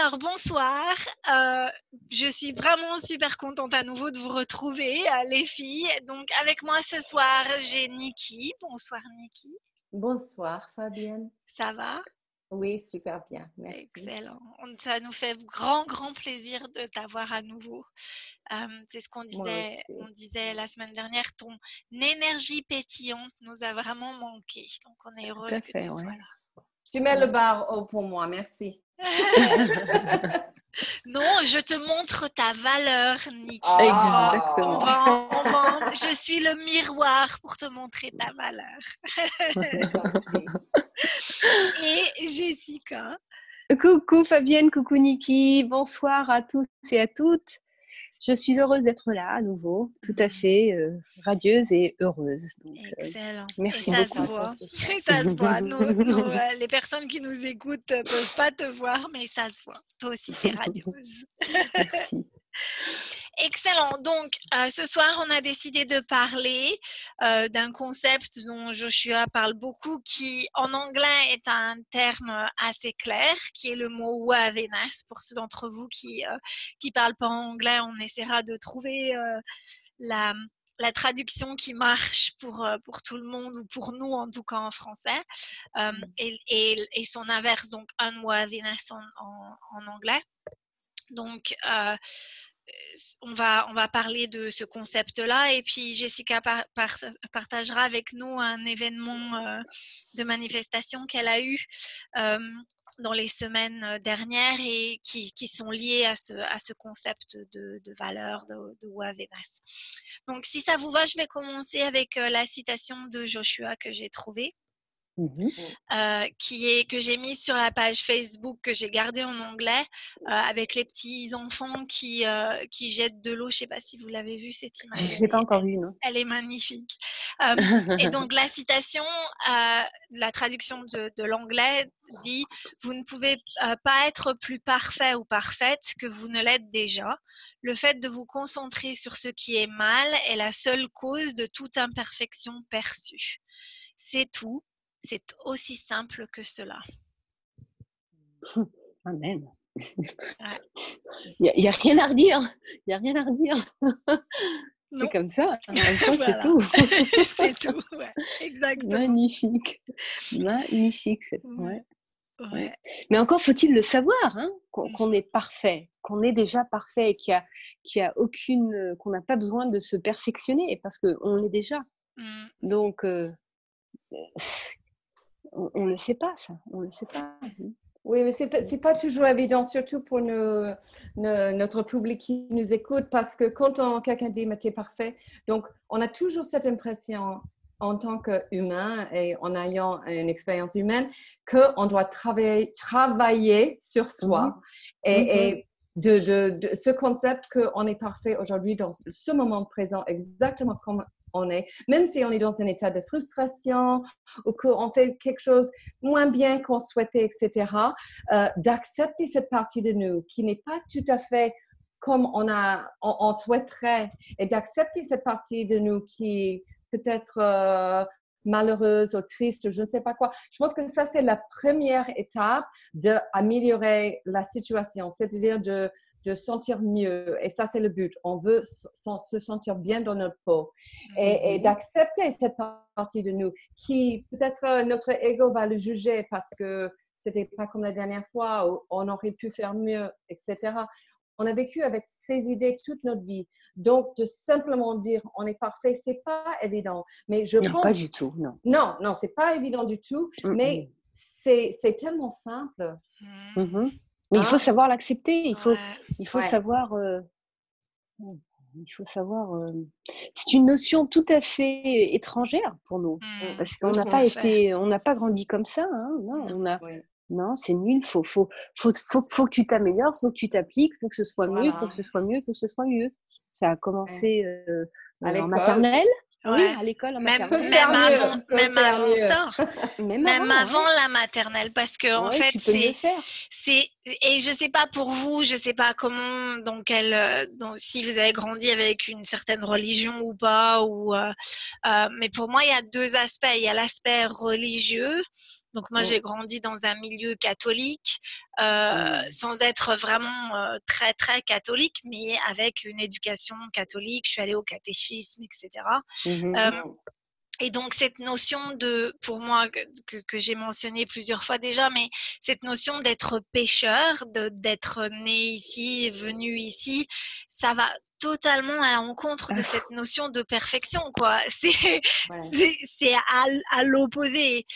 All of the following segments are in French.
Alors, bonsoir. Euh, je suis vraiment super contente à nouveau de vous retrouver, euh, les filles. Donc, avec moi ce soir, j'ai Niki. Bonsoir, Niki. Bonsoir, Fabienne. Ça va? Oui, super bien. Merci. Excellent. Ça nous fait grand, grand plaisir de t'avoir à nouveau. Euh, c'est ce qu'on disait, on disait la semaine dernière. Ton énergie pétillante nous a vraiment manqué. Donc, on est heureuse que tu sois là. Tu mets le bar haut pour moi. Merci. non, je te montre ta valeur, Nick. Ah. Exactement. je suis le miroir pour te montrer ta valeur. et Jessica. Coucou Fabienne, coucou Niki, bonsoir à tous et à toutes. Je suis heureuse d'être là à nouveau, tout à fait euh, radieuse et heureuse. Euh, Excellent. merci et ça Se voit. Et ça se voit. Euh, les personnes qui nous écoutent ne peuvent pas te voir, mais ça se voit. Toi aussi, c'est radieuse. merci. Excellent. Donc, euh, ce soir, on a décidé de parler euh, d'un concept dont Joshua parle beaucoup, qui en anglais est un terme assez clair, qui est le mot wavenas. Pour ceux d'entre vous qui ne euh, parlent pas anglais, on essaiera de trouver la, la traduction qui marche pour, pour tout le monde ou pour nous en tout cas en français et, et, et, son inverse donc unworthiness en, en, en anglais donc on va, on va parler de ce concept-là et puis Jessica partagera avec nous un événement euh, de manifestation qu'elle a eu euh, dans les semaines dernières et qui, sont liés à ce, à ce concept de, valeur de, de Donc si ça vous va, je vais commencer avec euh, la citation de Joshua que j'ai trouvée. Mmh euh, qui est que j'ai mis sur la page Facebook que j'ai gardée en anglais euh, avec les petits enfants qui euh, qui jettent de l'eau. Je sais pas si vous l'avez vu cette image. Je l'ai pas encore vue, non. Elle est magnifique. et donc la citation, la traduction de, de l'anglais dit vous ne pouvez pas être plus parfait ou parfaite que vous ne l'êtes déjà. Le fait de vous concentrer sur ce qui est mal est la seule cause de toute imperfection perçue. C'est tout c'est aussi simple que cela. Amen. Il n'y a, rien à redire. Il n'y a rien à redire. C'est comme ça. c'est tout. c'est tout, exactement. Magnifique. Magnifique. Ouais. Mais encore faut-il le savoir, hein, mmh. qu'on est parfait, qu'on est déjà parfait, qu'il y a, a aucune, qu'on n'a pas besoin de se perfectionner parce qu'on l'est déjà. Mmh. Donc, euh, on ne le sait pas, ça. On le sait pas. Oui, mais ce n'est pas, toujours évident, surtout pour notre public qui nous écoute, parce que quand quelqu'un dit « mais es parfait », donc on a toujours cette impression en tant qu'humain et en ayant une expérience humaine qu'on doit travailler, travailler sur soi mmh. et, mmh de, de, ce concept qu'on est parfait aujourd'hui dans ce moment présent, exactement comme on est, même si on est dans un état de frustration ou qu'on fait quelque chose moins bien qu'on souhaitait, etc., euh, d'accepter cette partie de nous qui n'est pas tout à fait comme on, a, on, souhaiterait et d'accepter cette partie de nous qui peut-être euh, malheureuse ou triste, je ne sais pas quoi. Je pense que ça, c'est la première étape d'améliorer la situation, c'est-à-dire de de sentir mieux. Et ça, c'est le but. On veut se sentir bien dans notre peau et, mm-hmm. d'accepter cette partie de nous qui, peut-être, euh, notre ego va le juger parce que c'était pas comme la dernière fois où on aurait pu faire mieux, etc. On a vécu avec ces idées toute notre vie. Donc, de simplement dire on est parfait, c'est pas évident. Mais je non, pas du tout, non. Non, non, c'est pas évident du tout. Mais c'est tellement simple. Mm-hmm. Mais il faut hein? savoir l'accepter, il faut, il faut savoir. Euh, Il faut savoir. Euh, c'est une notion tout à fait étrangère pour nous, mmh. parce qu'on n'a pas été, on n'a pas grandi comme ça. Hein, non, on a. Non, c'est nul. Faut, faut, faut, faut, faut que tu t'améliores, faut que tu t'appliques, faut que ce soit mieux, faut que ce soit mieux, faut que ce soit mieux. Ça a commencé euh, en maternelle. Oui, à l'école, même, même, avant, même avant ça, même, avant, la maternelle, parce que en fait, c'est, et je sais pas pour vous, je sais pas comment, donc quel, euh, donc, si vous avez grandi avec une certaine religion ou pas, ou, euh, euh, mais pour moi, il y a deux aspects. Il y a l'aspect religieux donc moi, j'ai grandi dans un milieu catholique, euh, mmh. sans être vraiment euh, très très catholique, mais avec une éducation catholique. Je suis allée au catéchisme, etc. Mmh euh, et donc cette notion de, pour moi, que, que j'ai mentionné plusieurs fois déjà, mais cette notion d'être pêcheur, d'être né ici, venu ici, ça va totalement à l'encontre de ah. cette notion de perfection, quoi. C'est c'est à, à l'opposé.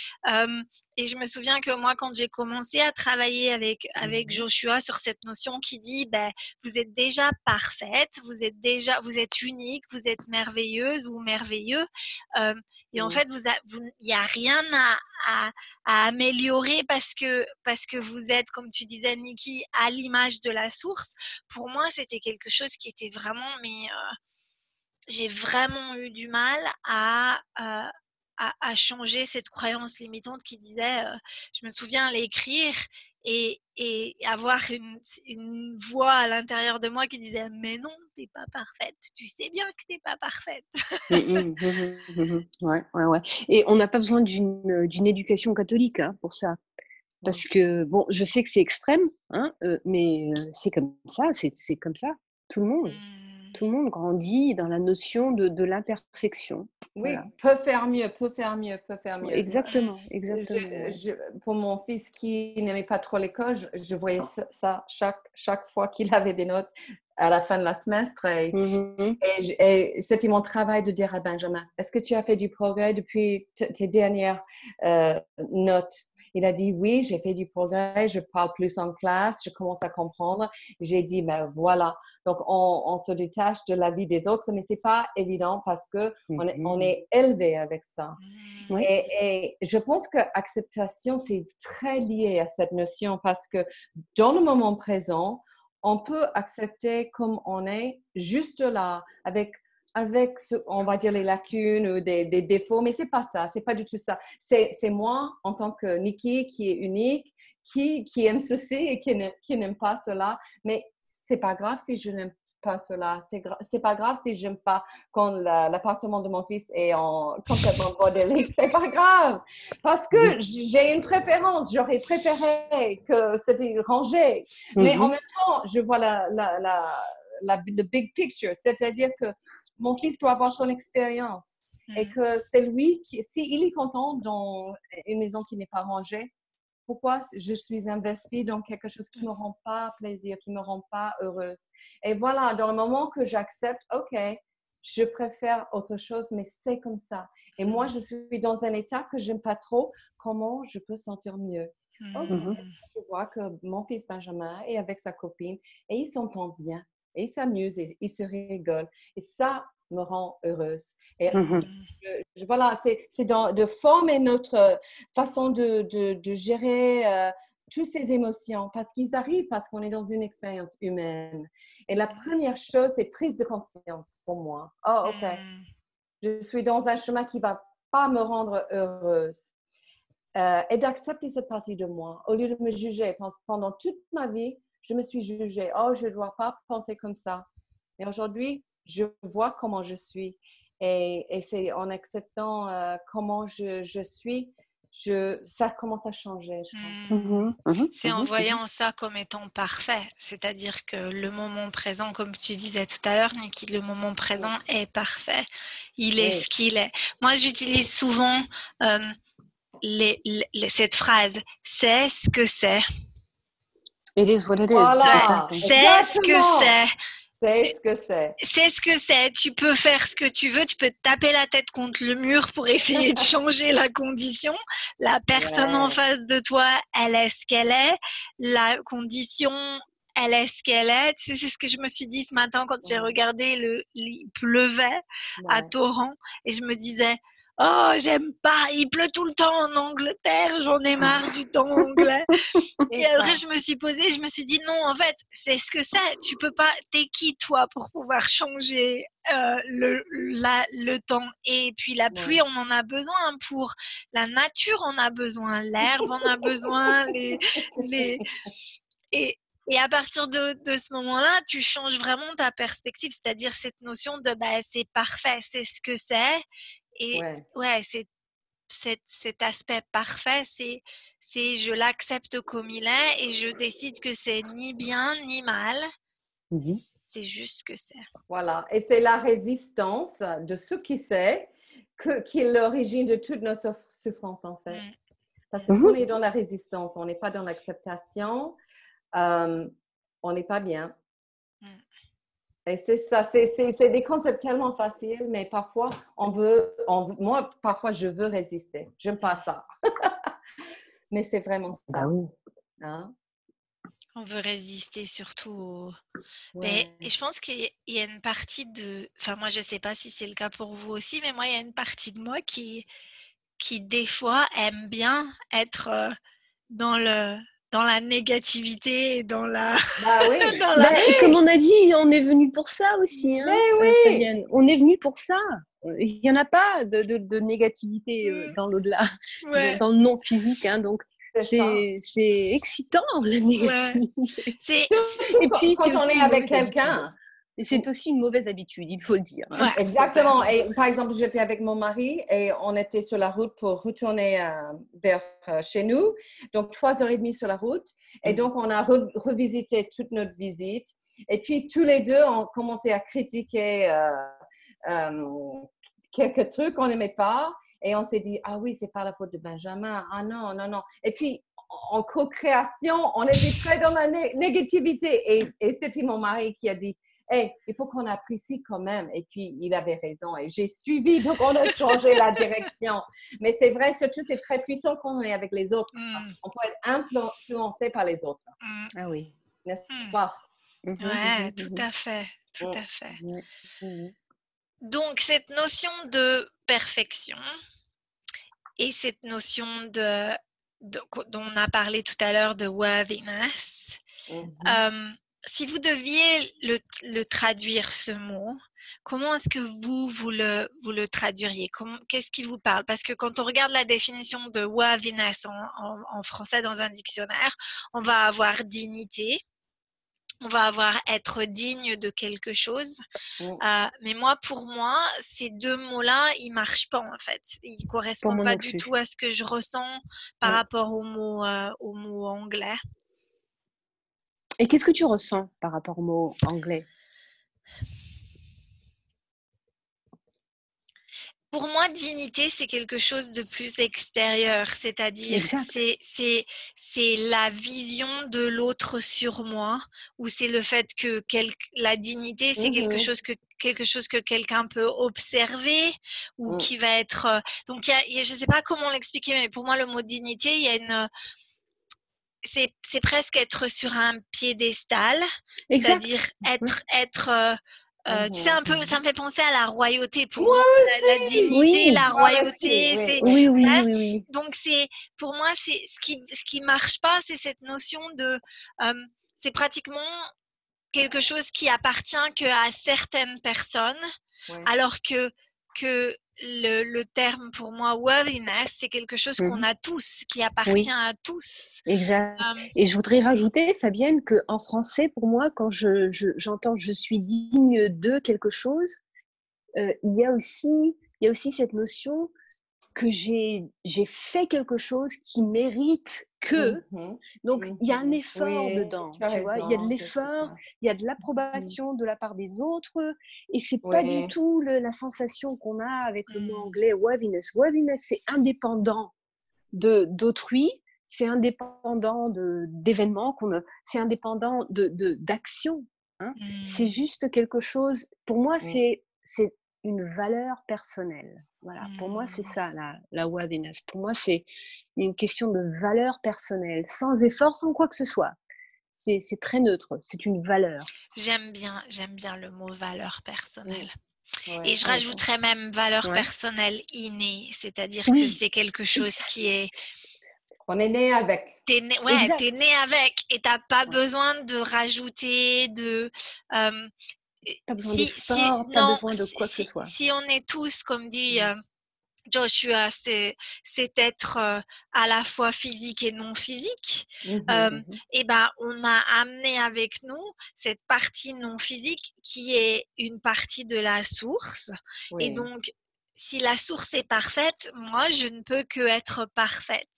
Et je me souviens que moi, quand j'ai commencé à travailler avec, avec mmh Joshua sur cette notion qui dit, ben, vous êtes déjà parfaite, vous êtes déjà, vous êtes unique, vous êtes merveilleuse ou merveilleux. Euh, et en fait, vous, il n'y a rien à, à, à, améliorer parce que, parce que vous êtes, comme tu disais, Nikki, à l'image de la source. Pour moi, c'était quelque chose qui était vraiment, mais euh, j'ai vraiment eu du mal à, euh, à, changer cette croyance limitante qui disait, euh, je me souviens l'écrire et, et, avoir une, une, voix à l'intérieur de moi qui disait, mais non, t'es pas parfaite, tu sais bien que t'es pas parfaite. Mmh, mmh, mmh, ouais, ouais, ouais. Et on n'a pas besoin d'une éducation catholique hein, pour ça. Parce que, bon, je sais que c'est extrême, hein, euh, mais c'est comme ça, c'est comme ça, tout le monde tout le monde grandit dans la notion de, l'imperfection. Oui, peut faire mieux, peut faire mieux, peut faire mieux. Exactement, exactement. pour mon fils qui n'aimait pas trop l'école, je, voyais ça chaque, chaque fois qu'il avait des notes à la fin de la semestre. Et, mmh et, c'était mon travail de dire à Benjamin, est-ce que tu as fait du progrès depuis tes dernières euh, notes? Il a dit oui, j'ai fait du progrès, je parle plus en classe, je commence à comprendre. J'ai dit ben voilà. Donc on, se détache de la vie des autres, mais c'est pas évident parce que on, est, on, est, élevé avec ça. Et, et, je pense que acceptation c'est très lié à cette notion parce que dans le moment présent, on peut accepter comme on est juste là avec avec, on va dire, les lacunes ou des, défauts, mais c'est pas ça, c'est pas du tout ça. C'est moi, en tant que Nikki, qui est unique, qui, qui aime ceci et qui n'aime pas cela, mais c'est pas grave si je n'aime pas cela. C'est pas grave si j'aime pas quand l'appartement de mon fils est en complètement bordélique. C'est pas grave. Parce que j'ai une préférence. J'aurais préféré que c'était rangé. Mais en mm-hmm. même temps, je vois la, la, la, la the big picture. C'est-à-dire que mon fils doit avoir son expérience. Et mm. que c'est lui qui, s'il est content dans une maison qui n'est pas rangée, pourquoi je suis investie dans quelque chose qui ne me rend pas plaisir, qui ne me rend pas heureuse? Et voilà, dans le moment que j'accepte, OK, je préfère autre chose, mais c'est comme ça. Et moi, je suis dans un état que j'aime pas trop. Comment je peux sentir mieux? Mm. Je vois que mon fils Benjamin est avec sa copine et ils s'entendent bien et ils s'amusent et ils se rigolent. Et ça me rend heureuse. Et mmh voilà, c'est de former notre façon de, de, gérer euh, toutes ces émotions parce qu'ils arrivent parce qu'on est dans une expérience humaine. Et la première chose, c'est prise de conscience pour moi. Oh, OK. Mmh. Je suis dans un chemin qui va pas me rendre heureuse. Euh, et d'accepter cette partie de moi au lieu de me juger. Pendant toute ma vie, je me suis jugée, oh, je ne dois pas penser comme ça. Et aujourd'hui, je vois comment je suis. Et, et c'est en acceptant euh, comment je, je, suis, je, ça commence à changer, je pense. Mmh. Mmh. Mmh. C'est en voyant ça comme étant parfait. C'est-à-dire que le moment présent, comme tu disais tout à l'heure, Niki, le moment présent est parfait. Il est ce qu'il est. Moi, j'utilise souvent euh, les, cette phrase, c'est ce que c'est. It is what it is. Voilà. C'est ce que c'est. C'est ce que c'est. C'est ce que c'est. Tu peux faire ce que tu veux. Tu peux taper la tête contre le mur pour essayer de changer la condition. La personne en face de toi, elle est ce qu'elle est. La condition, elle est ce qu'elle est. C'est ce que je me suis dit ce matin quand j'ai regardé le, il pleuvait à torrent et je me disais, Oh, j'aime pas, il pleut tout le temps en Angleterre, j'en ai marre du temps anglais. Et après, je me suis posée, je me suis dit non, en fait, c'est ce que c'est. Tu peux pas, t'es qui toi pour pouvoir changer euh, le, la, le temps? Et puis la pluie, on en a besoin pour la nature, on a besoin, l'herbe, on a besoin, les, les... Et, et à partir de, de ce moment-là, tu changes vraiment ta perspective, c'est-à-dire cette notion de bah, c'est parfait, c'est ce que c'est. Et ouais, c'est cet, cet, aspect parfait, c'est, c'est je l'accepte comme il est et je décide que c'est ni bien ni mal. Mmh c'est juste ce que c'est. Voilà. Et c'est la résistance de ce qui c'est que, qui est l'origine de toutes nos souffrances, en fait. Mmh. Parce qu'on mmh est dans la résistance, on n'est pas dans l'acceptation, euh, on n'est pas bien. Et c'est ça, c'est des concepts tellement faciles, mais parfois, on veut, on, moi, parfois, je veux résister. J'aime pas ça. mais c'est vraiment ça. Oui. Hein? On veut résister surtout. Mais, et je pense qu'il y a une partie de. Enfin, moi, je ne sais pas si c'est le cas pour vous aussi, mais moi, il y a une partie de moi qui, qui des fois, aime bien être euh, dans le dans la négativité, dans la. Bah oui. Bah, comme on a dit, on est venu pour ça aussi. Hein, Mais oui. On est venu pour ça. Il n'y en a pas de, de, négativité euh, mm. dans l'au-delà, dans le non physique. Hein, donc, c'est excitant, la négativité. Et puis, quand on est avec quelqu'un, c'est aussi une mauvaise habitude, il faut le dire. exactement. Et par exemple, j'étais avec mon mari et on était sur la route pour retourner euh, vers euh, chez nous. Donc, trois heures et demie sur la route. Et mm. donc, on a revisité toute notre visite. Et puis, tous les deux, on commençait à critiquer euh, quelques trucs qu'on n'aimait pas. Et on s'est dit, ah oui, c'est pas la faute de Benjamin. Ah non, non, non. Et puis, en co-création, on était très dans la négativité. Et, et c'était mon mari qui a dit, hey, il faut qu'on apprécie quand même. Et puis, il avait raison. Et j'ai suivi, donc on a changé la direction. Mais c'est vrai, surtout, c'est très puissant quand on est avec les autres. Mm. On peut être influencé par les autres. Mm. Ah oui. N'est-ce mm. pas? Oui, tout à fait. Tout à fait. Donc, cette notion de perfection et cette notion de, dont on a parlé tout à l'heure de worthiness, mm-hmm. euh, si vous deviez le, traduire ce mot, comment est-ce que vous, vous le, vous le traduiriez? Qu'est-ce qui vous parle? Parce que quand on regarde la définition de worthiness en, français dans un dictionnaire, on va avoir dignité, on va avoir être digne de quelque chose. Mmh. Euh, mais moi, pour moi, ces deux mots-là, ils marchent pas en fait. Ils correspondent pas du tout à ce que je ressens par mmh. rapport au mot, euh, au mot anglais. Et qu'est-ce que tu ressens par rapport au mot anglais? Pour moi, dignité, c'est quelque chose de plus extérieur, c'est-à-dire c'est, la vision de l'autre sur moi, ou c'est le fait que la dignité, c'est quelque, mmh chose que, quelque chose que quelqu'un peut observer, ou mmh. qui va être... Euh, donc, je ne sais pas comment l'expliquer, mais pour moi, le mot dignité, il y a une c'est presque être sur un piédestal, c'est-à-dire être, être euh, euh, tu sais un peu, ça me fait penser à la royauté pour moi, la, dignité, la royauté. Oui, oui, oui, Donc c'est, pour moi, c'est ce qui, ce qui marche pas, c'est cette notion de, euh, c'est pratiquement quelque chose qui appartient que à certaines personnes, alors que que le, terme pour moi worthiness, c'est quelque chose qu'on mmh a tous, qui appartient à tous. Exact. Et je voudrais rajouter, Fabienne, qu'en français, pour moi, quand j'entends je, j'entends je, suis digne de quelque chose, euh, il, y a aussi, il y a aussi cette notion que j'ai fait quelque chose qui mérite que. Mmh Donc, il y a un mmh effort dedans. Tu, vois? Il y a de l'effort, il y a de l'approbation de la part des autres. Et c'est pas du tout la sensation qu'on a avec le mot mmh. anglais worthiness. Worthiness, c'est indépendant d'autrui. C'est indépendant d'événements, c'est indépendant d'actions. De, hein. C'est juste quelque chose, pour moi, c'est une valeur personnelle. Voilà, pour moi, c'est mmh. ça, la, la worthiness. Pour moi, c'est une question de valeur personnelle, sans effort, sans quoi que ce soit. c'est très neutre, c'est une valeur. J'aime bien, j'aime bien le mot valeur personnelle. et je rajouterais même valeur personnelle innée, c'est-à-dire que c'est quelque chose qui est on est né avec. T'es né, ouais, es né avec et t'as pas besoin de rajouter de. Euh, pas besoin de pas besoin de quoi que ce soit. Si on est tous, comme dit euh, Joshua, c'est être euh, à la fois physique et non physique. Mmh mmh et ben, on a amené avec nous cette partie non physique qui est une partie de la source. Et donc, si la source est parfaite, moi, je ne peux que être parfaite.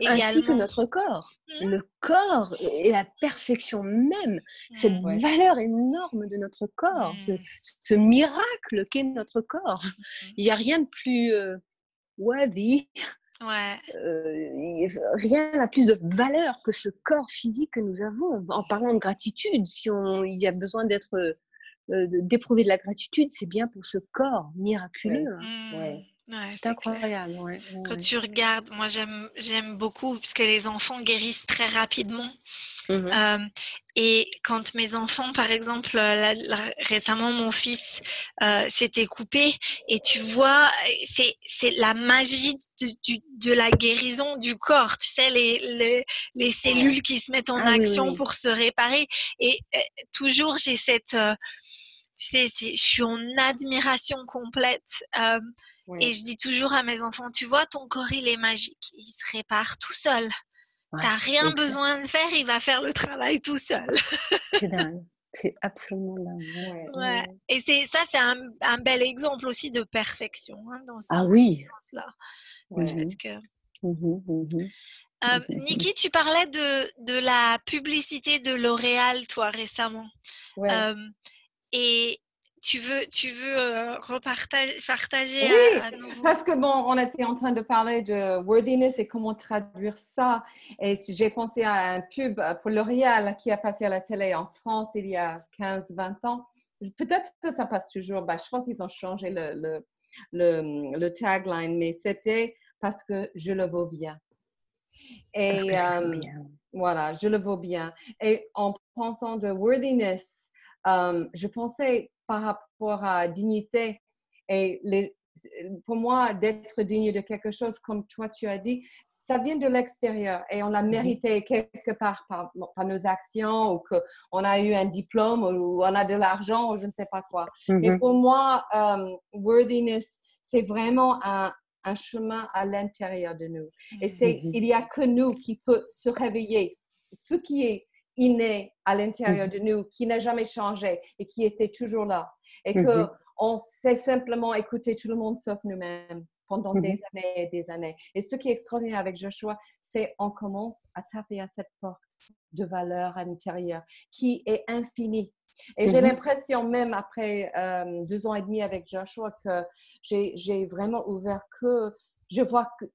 Également. Ainsi que notre corps. Mmh. Le corps est la perfection même, cette mmh. valeur énorme de notre corps, ce, mmh. miracle qu'est notre corps. Il n'y a rien de plus euh, worthy. Ouais. Euh, rien n'a plus de valeur que ce corps physique que nous avons. En parlant de gratitude, si on, il y a besoin d'être euh, d'éprouver de la gratitude, c'est bien pour ce corps miraculeux. Hein. Mmh. c'est incroyable. Quand tu regardes, moi j'aime beaucoup puisque les enfants guérissent très rapidement. Mmh euh, et quand mes enfants, par exemple, euh, récemment mon fils s'était coupé, et tu vois, c'est la magie de, la guérison du corps, tu sais, les, les, cellules qui se mettent en ah action pour se réparer. Et toujours j'ai cette tu sais, je suis en admiration complète. Et je dis toujours à mes enfants, tu vois, ton corps, il est magique. Il se répare tout seul. Tu T'as rien besoin de faire, il va faire le travail tout seul. c'est dingue. C'est absolument dingue. Ouais, Et c'est ça, c'est un, bel exemple aussi de perfection hein, dans ce ah oui. là mmh mmh mmh Niki, tu parlais de, de la publicité de L'Oréal, toi, récemment. Et tu veux, tu veux euh, repartager, partager oui, à, nouveau. Parce que bon, on était en train de parler de worthiness et comment traduire ça. Et j'ai pensé à un pub pour L'Oréal qui a passé à la télé en France il y a 15-20 ans. Peut-être que ça passe toujours. Bah, je pense qu'ils ont changé le, le, le, le tagline, mais c'était parce que je le vaux bien. Et euh, voilà, je le vaux bien. Et en pensant de worthiness, je pensais par rapport à dignité et les, pour moi, d'être digne de quelque chose, comme toi tu as dit, ça vient de l'extérieur et on l'a mmh mérité quelque part par, nos actions ou qu'on a eu un diplôme ou on a de l'argent ou je ne sais pas quoi. Et mmh pour moi, worthiness, c'est vraiment un, un, chemin à l'intérieur de nous. Et c'est, mmh il n'y a que nous qui peut se réveiller. Ce qui est inné à l'intérieur mmh. de nous, qui n'a jamais changé et qui était toujours là. Et que on sait simplement écouter tout le monde sauf nous-mêmes pendant des années et des années. Et ce qui est extraordinaire avec Joshua, c'est on commence à taper à cette porte de valeur à l'intérieur qui est infinie. Et j'ai l'impression, même après euh, deux ans et demi avec Joshua, que j'ai vraiment ouvert que je vois que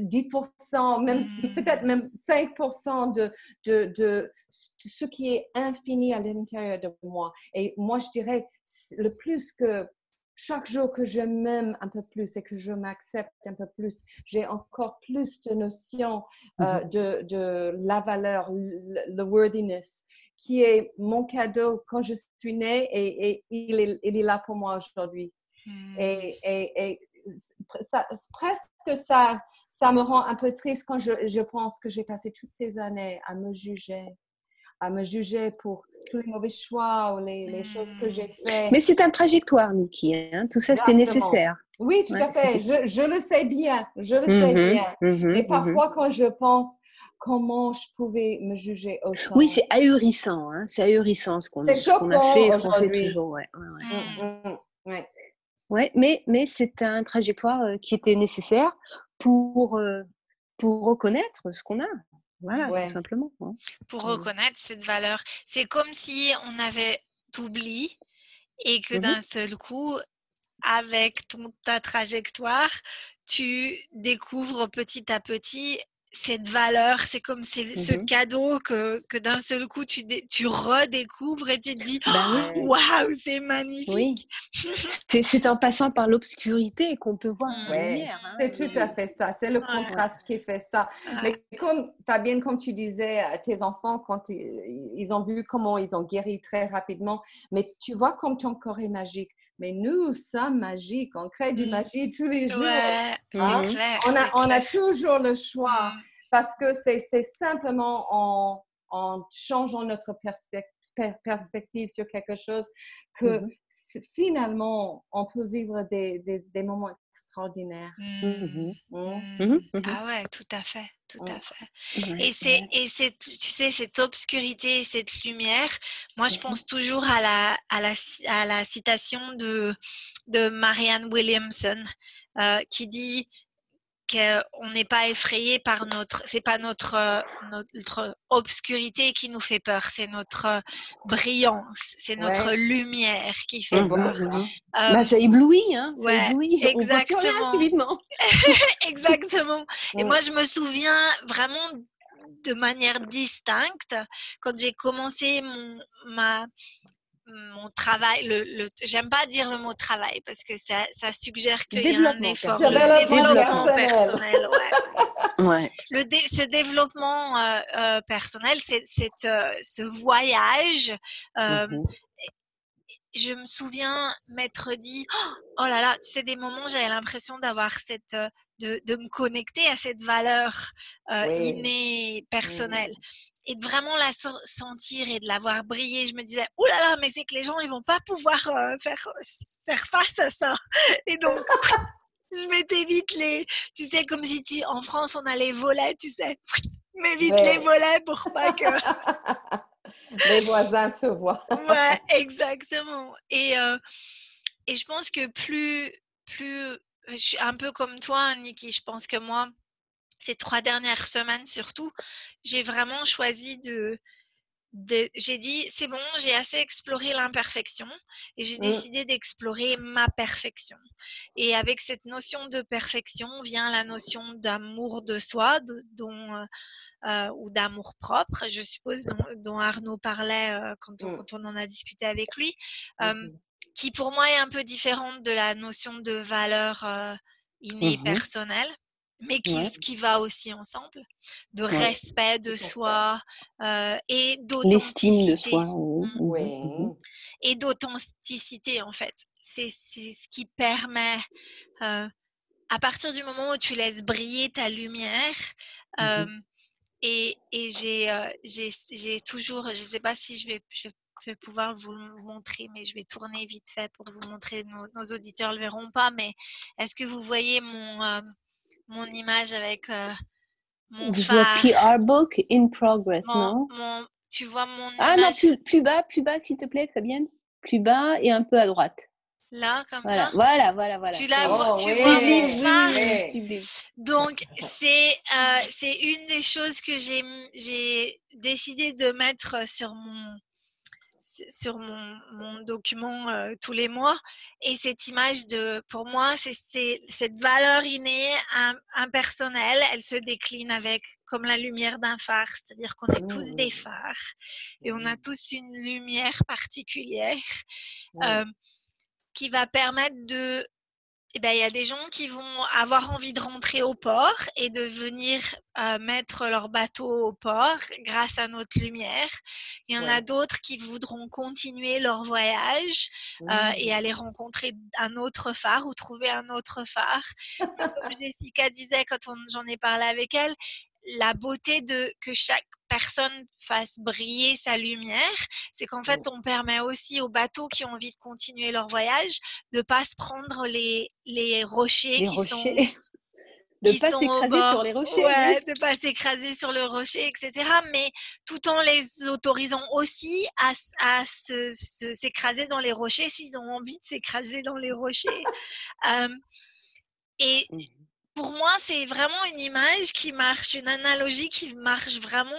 10%, euh, même hmm. peut-être même 5% de, de, de, ce qui est infini à l'intérieur de moi. Et moi, je dirais le plus que chaque jour que je m'aime un peu plus et que je m'accepte un peu plus, j'ai encore plus de notions euh, hmm. de, de, la valeur, le, worthiness, qui est mon cadeau quand je suis née et, et il, est, il, est, là pour moi aujourd'hui. Hmm. Et, et, et ça, presque ça, ça me rend un peu triste quand je, je pense que j'ai passé toutes ces années à me juger, à me juger pour tous les mauvais choix ou les, les choses que j'ai hmm. faites. Mais c'est un trajectoire, Niki. Hein? Tout ça, c'était nécessaire. Oui, tout à fait. Je, je, le sais bien. Je le sais mhm, bien. Mais mhm. parfois, quand je pense comment je pouvais me juger autant. Oui, c'est ahurissant. Hein? C'est ahurissant ce qu'on a, qu a, fait et ce qu'on fait toujours. Ouais, ouais, ouais. Ouais, mais, mais c'est un trajectoire qui était nécessaire pour, pour reconnaître ce qu'on a. Voilà, tout simplement. Hein. Pour mmh. reconnaître cette valeur. C'est comme si on avait oublié et que mmh d'un seul coup, avec ton, ta trajectoire, tu découvres petit à petit cette valeur, c'est comme ce Mmh cadeau que, que d'un seul coup tu, tu redécouvres et tu te dis bah waouh, c'est magnifique. C'est en passant par l'obscurité qu'on peut voir la lumière. Hein. C'est tout à fait ça, c'est le contraste qui fait ça. Mais comme Fabienne, comme tu disais à tes enfants, quand ils ont vu comment ils ont guéri très rapidement, mais tu vois comme ton corps est magique mais nous sommes magiques, on crée du mmh. magie tous les jours. Ouais, hein? on, a, on, a, toujours le choix mmh. parce que c'est simplement en, en, changeant notre perspective sur quelque chose que mmh finalement on peut vivre des, des, des moments extraordinaire. Mmh. Mmh. Mmh. Ah ouais, tout à fait, tout à fait. Et c'est et c'est tu sais cette obscurité, cette lumière. Moi, je pense toujours à la à la à la citation de de Marianne Williamson euh, qui dit qu'on n'est pas effrayé par notre, c'est pas notre, euh, notre obscurité qui nous fait peur, c'est notre euh, brillance, c'est notre lumière qui fait mmh peur. Euh, bah, ça éblouit, hein, ça ouais, éblouit. Exactement. subitement. exactement. Et moi, je me souviens vraiment de manière distincte quand j'ai commencé mon, ma, mon travail, le, le j'aime pas dire le mot travail parce que ça, ça suggère qu'il y a un effort, le développement personnel. Ouais. Le ce développement euh, euh, personnel, c'est, euh, ce voyage. Euh, mmh Je me souviens m'être dit, oh là là, c'est des moments, j'avais l'impression d'avoir cette, de, de, me connecter à cette valeur innée mmh. personnelle et de vraiment la sentir et de la voir briller, je me disais, oh là là, mais c'est que les gens, ils vont pas pouvoir euh, faire, faire face à ça. Et donc, je mettais vite les, tu sais, comme si tu, en France, on a les volets, tu sais, mais vite les volets pour pas que... les voisins se voient. ouais, exactement. Et, euh, et je pense que plus, plus, je suis un peu comme toi, Niki, je pense que moi, ces trois dernières semaines surtout, j'ai vraiment choisi de, j'ai dit c'est bon, j'ai assez exploré l'imperfection et j'ai mmh. décidé d'explorer ma perfection. Et avec cette notion de perfection vient la notion d'amour de soi, dont euh, euh, ou d'amour propre, je suppose, dont, Arnaud parlait euh, mmh. quand, on, en a discuté avec lui, mmh qui pour moi est un peu différente de la notion de valeur innée personnelle mais qui, qui, va aussi ensemble, de respect de soi euh, et d'authenticité. L'estime de soi, oui. Mmh. Mmh et d'authenticité, en fait. C'est ce qui permet, euh, à partir du moment où tu laisses briller ta lumière, mmh euh, et, et j'ai toujours, je ne sais pas si je vais, je vais pouvoir vous le montrer, mais je vais tourner vite fait pour vous montrer. Nos, nos auditeurs ne le verront pas, mais est-ce que vous voyez mon mon image avec euh, mon Je phare. PR book in progress, non? Tu vois mon Ah non, plus, bas, plus bas, s'il te plaît, Fabienne. Plus bas et un peu à droite. Là, comme voilà, ça? Voilà, voilà, voilà. Tu la vois, oh, tu vois mon Donc, c'est euh, c'est une des choses que j'ai décidé de mettre sur mon sur mon, mon document euh, tous les mois. Et cette image de, pour moi, c'est cette valeur innée, impersonnelle, elle se décline avec comme la lumière d'un phare, c'est-à-dire qu'on est tous des mmh. phares et on a mmh. tous une lumière particulière euh, qui va permettre de eh ben, il y a des gens qui vont avoir envie de rentrer au port et de venir euh, mettre leur bateau au port grâce à notre lumière. Il y en a d'autres qui voudront continuer leur voyage euh, et mmh. aller rencontrer un autre phare ou trouver un autre phare. Comme Jessica disait quand j'en ai parlé avec elle, la beauté de que chaque personne fasse briller sa lumière, c'est qu'en fait, on permet aussi aux bateaux qui ont envie de continuer leur voyage de pas se prendre les, les rochers les qui rochers. sont de ne pas s'écraser sur les rochers. Ouais, de pas s'écraser sur le rocher, etc. Mais tout en les autorisant aussi à, à s'écraser dans les rochers s'ils ont envie de s'écraser dans les rochers. euh, et pour moi, c'est vraiment une image qui marche, une analogie qui marche vraiment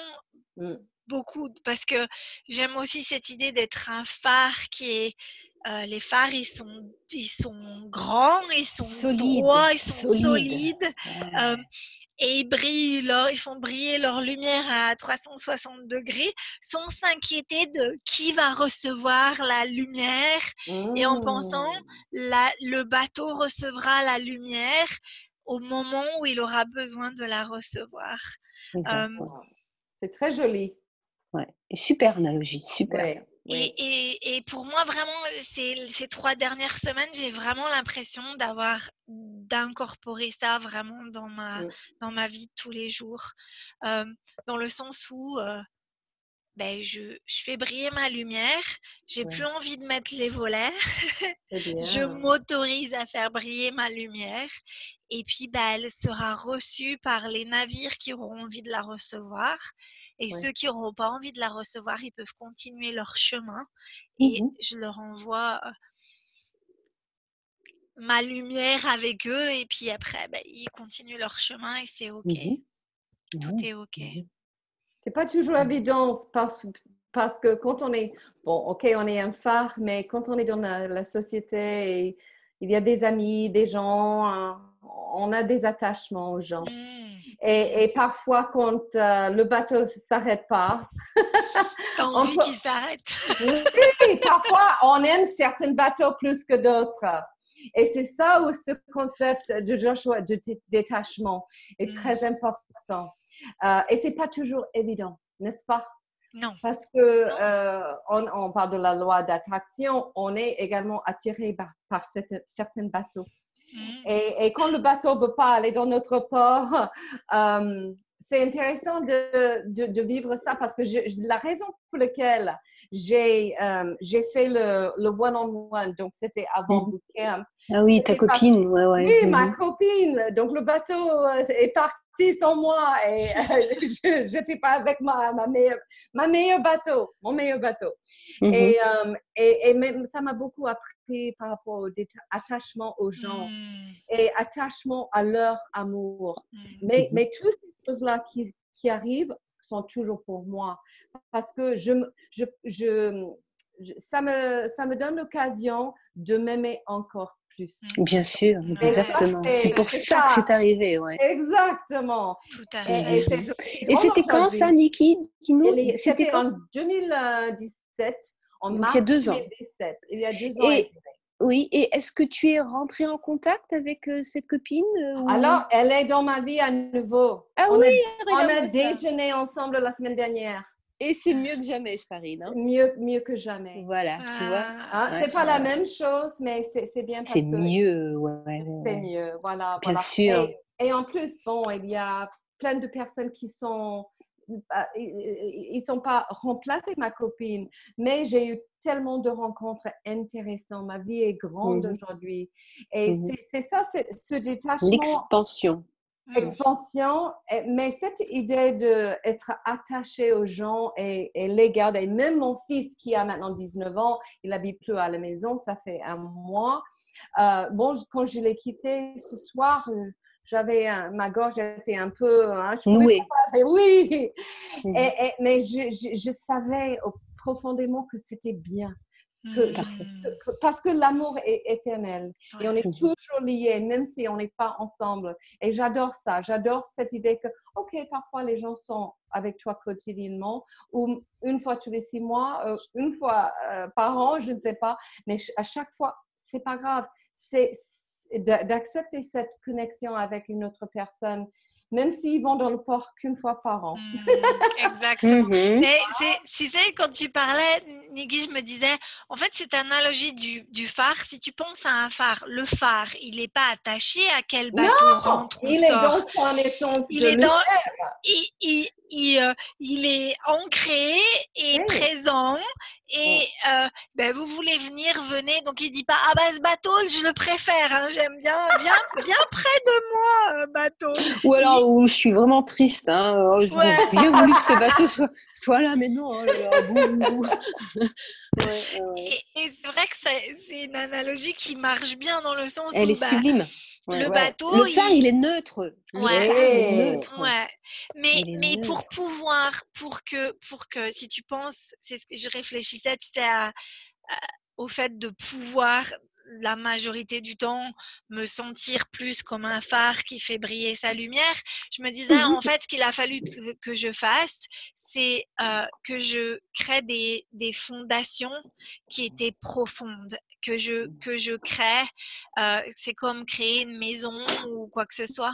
mmh. beaucoup parce que j'aime aussi cette idée d'être un phare qui est euh, les phares, ils sont, ils sont grands, ils sont droits, ils sont solides. et ils brillent leur, ils font briller leur lumière à 360 degrés sans s'inquiéter de qui va recevoir la lumière et en pensant Mmh. la, le bateau recevra la lumière au moment où il aura besoin de la recevoir. Euh. C'est très joli. Ouais. Super analogie, super. Ouais, Et, et, et pour moi, vraiment, ces, ces trois dernières semaines, j'ai vraiment l'impression d'avoir d'incorporer ça vraiment dans ma, Mm. dans ma vie de tous les jours. Euh, dans le sens où euh, ben, je, je fais briller ma lumière, j'ai Ouais. plus envie de mettre les volets, je m'autorise à faire briller ma lumière et puis ben, elle sera reçue par les navires qui auront envie de la recevoir et Ouais. ceux qui n'auront pas envie de la recevoir, ils peuvent continuer leur chemin et Mhm. je leur envoie euh, ma lumière avec eux et puis après ben, ils continuent leur chemin et c'est ok, Mhm. tout est ok. C'est pas toujours évident parce, parce que quand on est, bon, ok, on est un phare, mais quand on est dans la, la société, et il y a des amis, des gens, hein, on a des attachements aux gens. Mm. Et, et parfois, quand euh, le bateau ne s'arrête pas, T'as envie peut- qu'ils s'arrêtent. oui, parfois, on aime certains bateaux plus que d'autres. Et c'est ça où ce concept de Joshua de dé- détachement est Mm. très important. Euh, et c'est pas toujours évident, n'est-ce pas? Non. Parce que euh, on, on parle de la loi d'attraction, on est également attiré par, par cette- certains bateaux. Mm. Et, et quand le bateau ne veut pas aller dans notre port, euh, c'est intéressant de, de, de vivre ça parce que je- la raison pour laquelle j'ai euh, j'ai fait le le one-on-one, donc c'était avant Mhm. bootcamp. Ah oui, ta copine, ouais, ouais. Oui, ma copine. Donc le bateau euh, est parti sans moi et euh, je n'étais pas avec ma, ma, meilleure, ma meilleure bateau, mon meilleur bateau. Mhm. Et, euh, et, et même, ça m'a beaucoup appris par rapport au attachement aux gens Mm. et attachement à leur amour. Mm. Mais, Mhm. mais toutes ces choses-là qui, qui arrivent sont toujours pour moi parce que je, me- je, je, je- ça, me, ça me donne l'occasion de m'aimer encore plus. Bien sûr, exactement. C'est pour ça que c'est arrivé, ouais. Exactement. Tout à Et, fait. c'était quand ça, Niki C'était en 2017, en Donc, il y a mars deux ans. 2017. Il y a deux ans. Et- et demi. Oui, et est-ce que tu es rentrée en contact avec euh, cette copine euh, ou- Alors, elle est dans ma vie à nouveau. Ah on oui, a, on a ça. déjeuné ensemble la semaine dernière. Et c'est mieux que jamais, je parie, non Mieux, mieux que jamais. Voilà, tu vois. Hein, Ouais, c'est pas la même chose, mais c'est c'est bien parce C'est que mieux, ouais. c'est mieux. Voilà. Bien voilà. sûr. Et, et en plus, bon, il y a plein de personnes qui sont. Ils ne sont pas remplacés, ma copine, mais j'ai eu tellement de rencontres intéressantes. Ma vie est grande Mhm. aujourd'hui. Et Mhm. c'est- c'est ça, ce détachement L'expansion. Expansion, mais cette idée d'être attaché aux gens et, et les garder, même mon fils qui a maintenant 19 ans, il habite plus à la maison, ça fait un mois. Euh, bon, quand je l'ai quitté ce soir, euh, j'avais un- ma gorge était un peu hein, je pas parler, oui, Mhm. Et- et- mais je, je- je savais profondément que c'était bien, que-. Mm. que- parce que l'amour est éternel et on est toujours liés, même si on n'est pas ensemble. Et j'adore ça. J'adore cette idée que, OK, parfois les gens sont avec toi quotidiennement ou une fois tous les six mois, euh, une fois euh, par an, je ne sais pas. Mais à chaque fois, c'est pas grave. C'est d'accepter cette connexion avec une autre personne, même s'ils vont dans le port qu'une fois par an. Mm. Exactement. Mhm. Mais c'est, tu sais, quand tu parlais, Nigui, je me disais, en fait, cette analogie du, du phare, si tu penses à un phare, le phare, il n'est pas attaché à quel bateau rentre ou Il est dans son essence Il de est dans- lumière. il, il, il, euh, il est ancré et Oui. présent et euh, ben, vous voulez venir, venez. Donc il dit pas ah bah ce bateau je le préfère, hein, j'aime bien, viens, viens près de moi euh, bateau. Ou alors où je suis vraiment triste. Hein. Oh, J'aurais Ouais. bien voulu que ce bateau soit, soit là, mais non. oh là. Ouais. Et, et c'est vrai que c'est c'est une analogie qui marche bien dans le sens Elle où est bah, sublime. Ouais, le ouais. bateau, Le phare, il- il est neutre. Le Ouais. phare, il est Ouais. neutre. Ouais, mais, Il est mais pour pouvoir, pour que, pour que, si tu penses, c'est ce que je réfléchissais, tu sais, à- à- au fait de pouvoir la majorité du temps me sentir plus comme un phare qui fait briller sa lumière, je me disais en fait ce qu'il a fallu que, je fasse, c'est euh, que je crée des, des, fondations qui étaient profondes, que je, que je crée, euh, c'est comme créer une maison ou quoi que ce soit.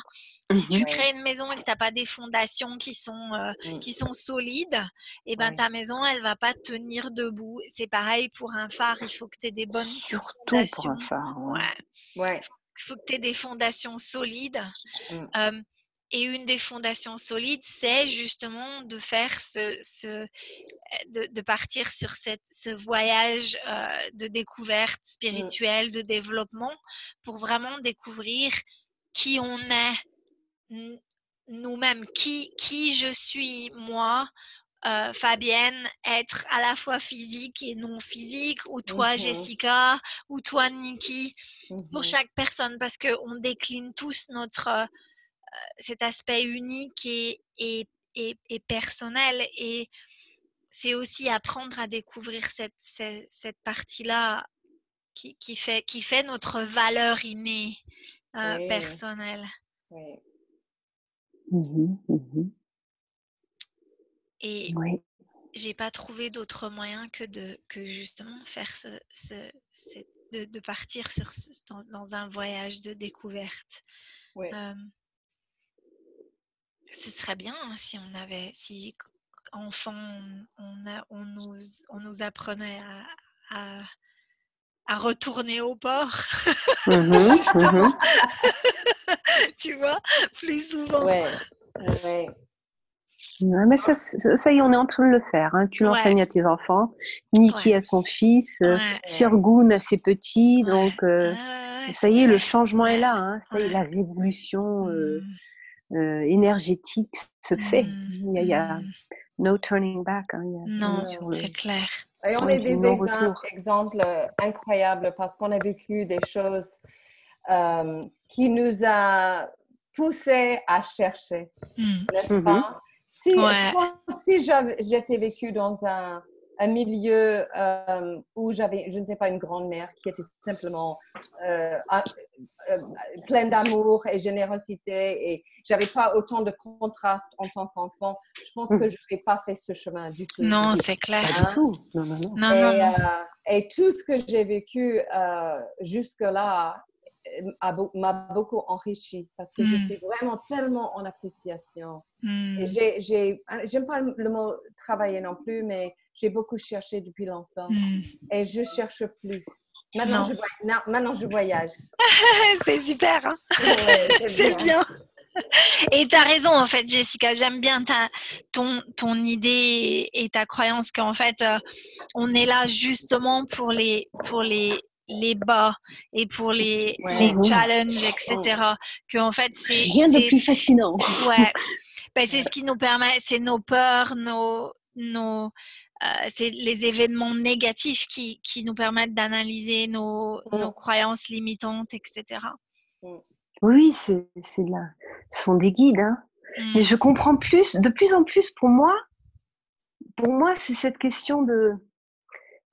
Si tu mmh crées une maison et que tu n'as pas des fondations qui sont, euh, mmh. qui sont solides, et eh ben, ta maison, elle va pas tenir debout. C'est pareil pour un phare, il faut que tu aies des bonnes Surtout pour un phare. Ouais. ouais. Il faut que tu aies des fondations solides. Mmh. et une des fondations solides, c'est justement de faire ce, ce de, de, partir sur cette, ce voyage euh, de découverte spirituelle, de développement, pour vraiment découvrir qui on est nous-mêmes, qui, qui je suis moi, euh, Fabienne, être à la fois physique et non physique, ou toi mmh Jessica, ou toi Nikki, pour mmh chaque personne, parce qu'on décline tous notre euh, cet aspect unique et, et, et, personnel. Et c'est aussi apprendre à découvrir cette, cette, partie-là qui, qui, fait, qui fait notre valeur innée euh, personnelle. Mmh mmh et j'ai pas trouvé d'autre moyen que de que justement faire ce, ce, de, de, partir sur dans, dans, un voyage de découverte. ce serait bien hein, si on avait si enfant on, a, on, nous, on nous apprenait à, à, à retourner au port. Mmh justement. tu vois, plus souvent. Ouais. ouais mais ça, ça, y est, on est en train de le faire. Hein. Tu l'enseignes à tes enfants, Niki à son fils, euh, Sirgun à ses petits. Donc, euh, ça y est, le changement est là. Hein. Ça y est, la révolution euh, mmh. énergétique se fait. Mmh. Il y, a, mmh. no turning back. Hein. non, c'est clair. Et on est des exemples, exemples, incroyables parce qu'on a vécu des choses qui nous a poussé à chercher, n'est-ce pas? Si, si j'étais vécu dans un, un milieu euh, où j'avais, je ne sais pas, une grand-mère qui était simplement euh, euh, pleine d'amour et générosité et j'avais pas autant de contraste en tant qu'enfant, je pense que je n'aurais pas fait ce chemin du tout. Non, c'est clair. Pas du tout. Non, non, non. et, et, tout ce que j'ai vécu jusque-là m'a beaucoup enrichi parce que je hmm. suis vraiment tellement en appréciation. Hmm. J'aime pas le mot travailler non plus, mais j'ai beaucoup cherché depuis longtemps hmm. et je cherche plus. Maintenant, je, maintenant je voyage. c'est super, hein c'est bien. Et tu as raison, en fait, Jessica. J'aime bien ta, ton, ton idée et ta croyance qu'en fait, euh, on est là justement pour les, pour les, les bas et pour les, les challenges, etc. Que en fait, c'est rien de plus fascinant. Ouais, ben, c'est ce qui nous permet, c'est nos peurs, nos, nos, euh, c'est les événements négatifs qui, qui nous permettent d'analyser nos, mm. nos, croyances limitantes, etc. Mm. Oui, c'est là, ce sont des guides. Hein. Mais mm. je comprends plus, de plus en plus pour moi. Pour moi, c'est cette question de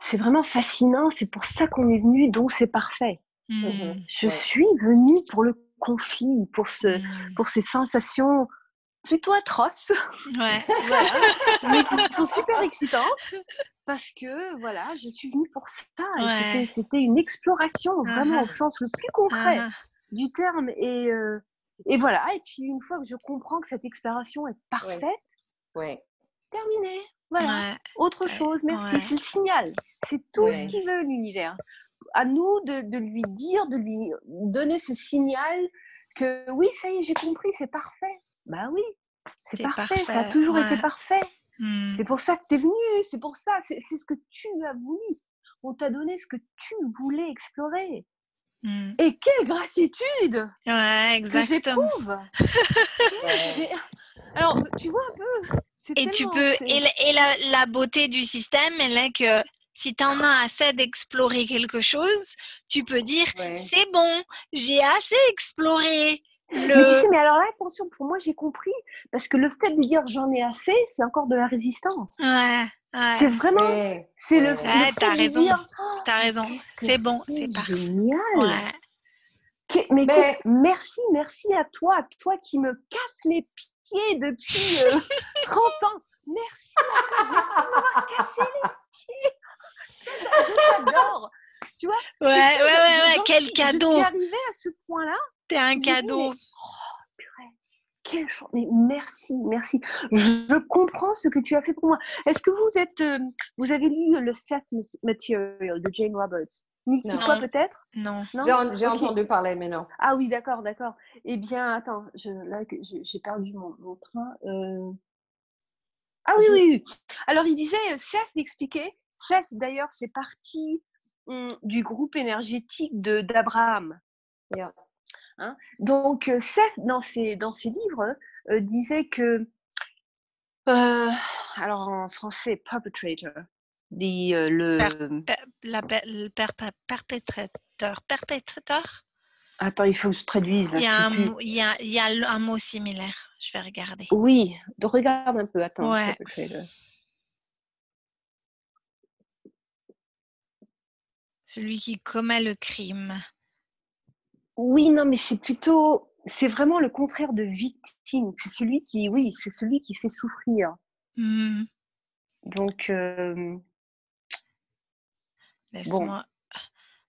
c'est vraiment fascinant. C'est pour ça qu'on est venu, donc c'est parfait. Mmh. Je suis venue pour le conflit, pour, ce, mmh. pour ces sensations plutôt atroces, ouais. mais qui sont super excitantes parce que voilà, je suis venue pour ça. C'était une exploration vraiment au uh-huh. sens le plus concret uh-huh. du terme. Et, euh, et voilà. Et puis une fois que je comprends que cette exploration est parfaite, ouais. Voilà. Autre chose, merci. C'est le signal. C'est tout ce qu'il veut, l'univers. À nous de, de, lui dire, de lui donner ce signal que oui, ça y est, j'ai compris, c'est parfait. Bah oui, c'est parfait, ça a toujours été parfait. Hmm. C'est pour ça que tu es venu, c'est pour ça, c'est ce que tu as voulu. On t'a donné ce que tu voulais explorer. Hmm. Et quelle gratitude Ouais, exactement. Alors, tu vois un peu, et tu peux et, la, la, beauté du système elle est que si tu en as assez d'explorer quelque chose, tu peux dire c'est bon, j'ai assez exploré. Le... Mais tu sais, mais alors là, attention, pour moi, j'ai compris. Parce que le fait de dire j'en ai assez, c'est encore de la résistance. Ouais. C'est vraiment. C'est le, fait, de dire oh, t'as raison. C'est bon, c'est. Génial. Ouais. mais, écoute, merci, merci à toi, toi qui me casse les pieds depuis 30 euh, ans. Merci, merci de m'avoir cassé les pieds. J'adore. Tu vois Ouais, ouais, ouais, ouais, quel cadeau. Je suis arrivée à ce point-là. T'es un cadeau. oh, purée, quelle chance. Mais merci, merci. Je comprends ce que tu as fait pour moi. Est-ce que vous êtes, euh, vous avez lu le Seth Material de Jane Roberts? Niki, toi peut-être? Non. J'ai entendu parler, mais non. Ah oui, d'accord, d'accord. Eh bien, attends, je, là, j'ai perdu mon, train. Euh. Ah oui, oui, oui. Alors, il disait, euh, Seth expliquait, Seth d'ailleurs, c'est parti hum, du groupe énergétique d'Abraham. Hein? Donc, euh, Seth, dans ses, dans ses livres, disait que, alors en français, perpetrator, dit le... perpétrateur. Perpétrateur? Attends, il faut que je traduise. il, y a un, mot, il, y a, il y a un mot similaire. Je vais regarder. Oui, de regarde un peu. Attends. Ouais. Celui qui commet le crime. Oui, non, mais c'est plutôt, c'est vraiment le contraire de victime. C'est celui qui, oui, c'est celui qui fait souffrir. Mmh. Donc, euh, Laisse-moi.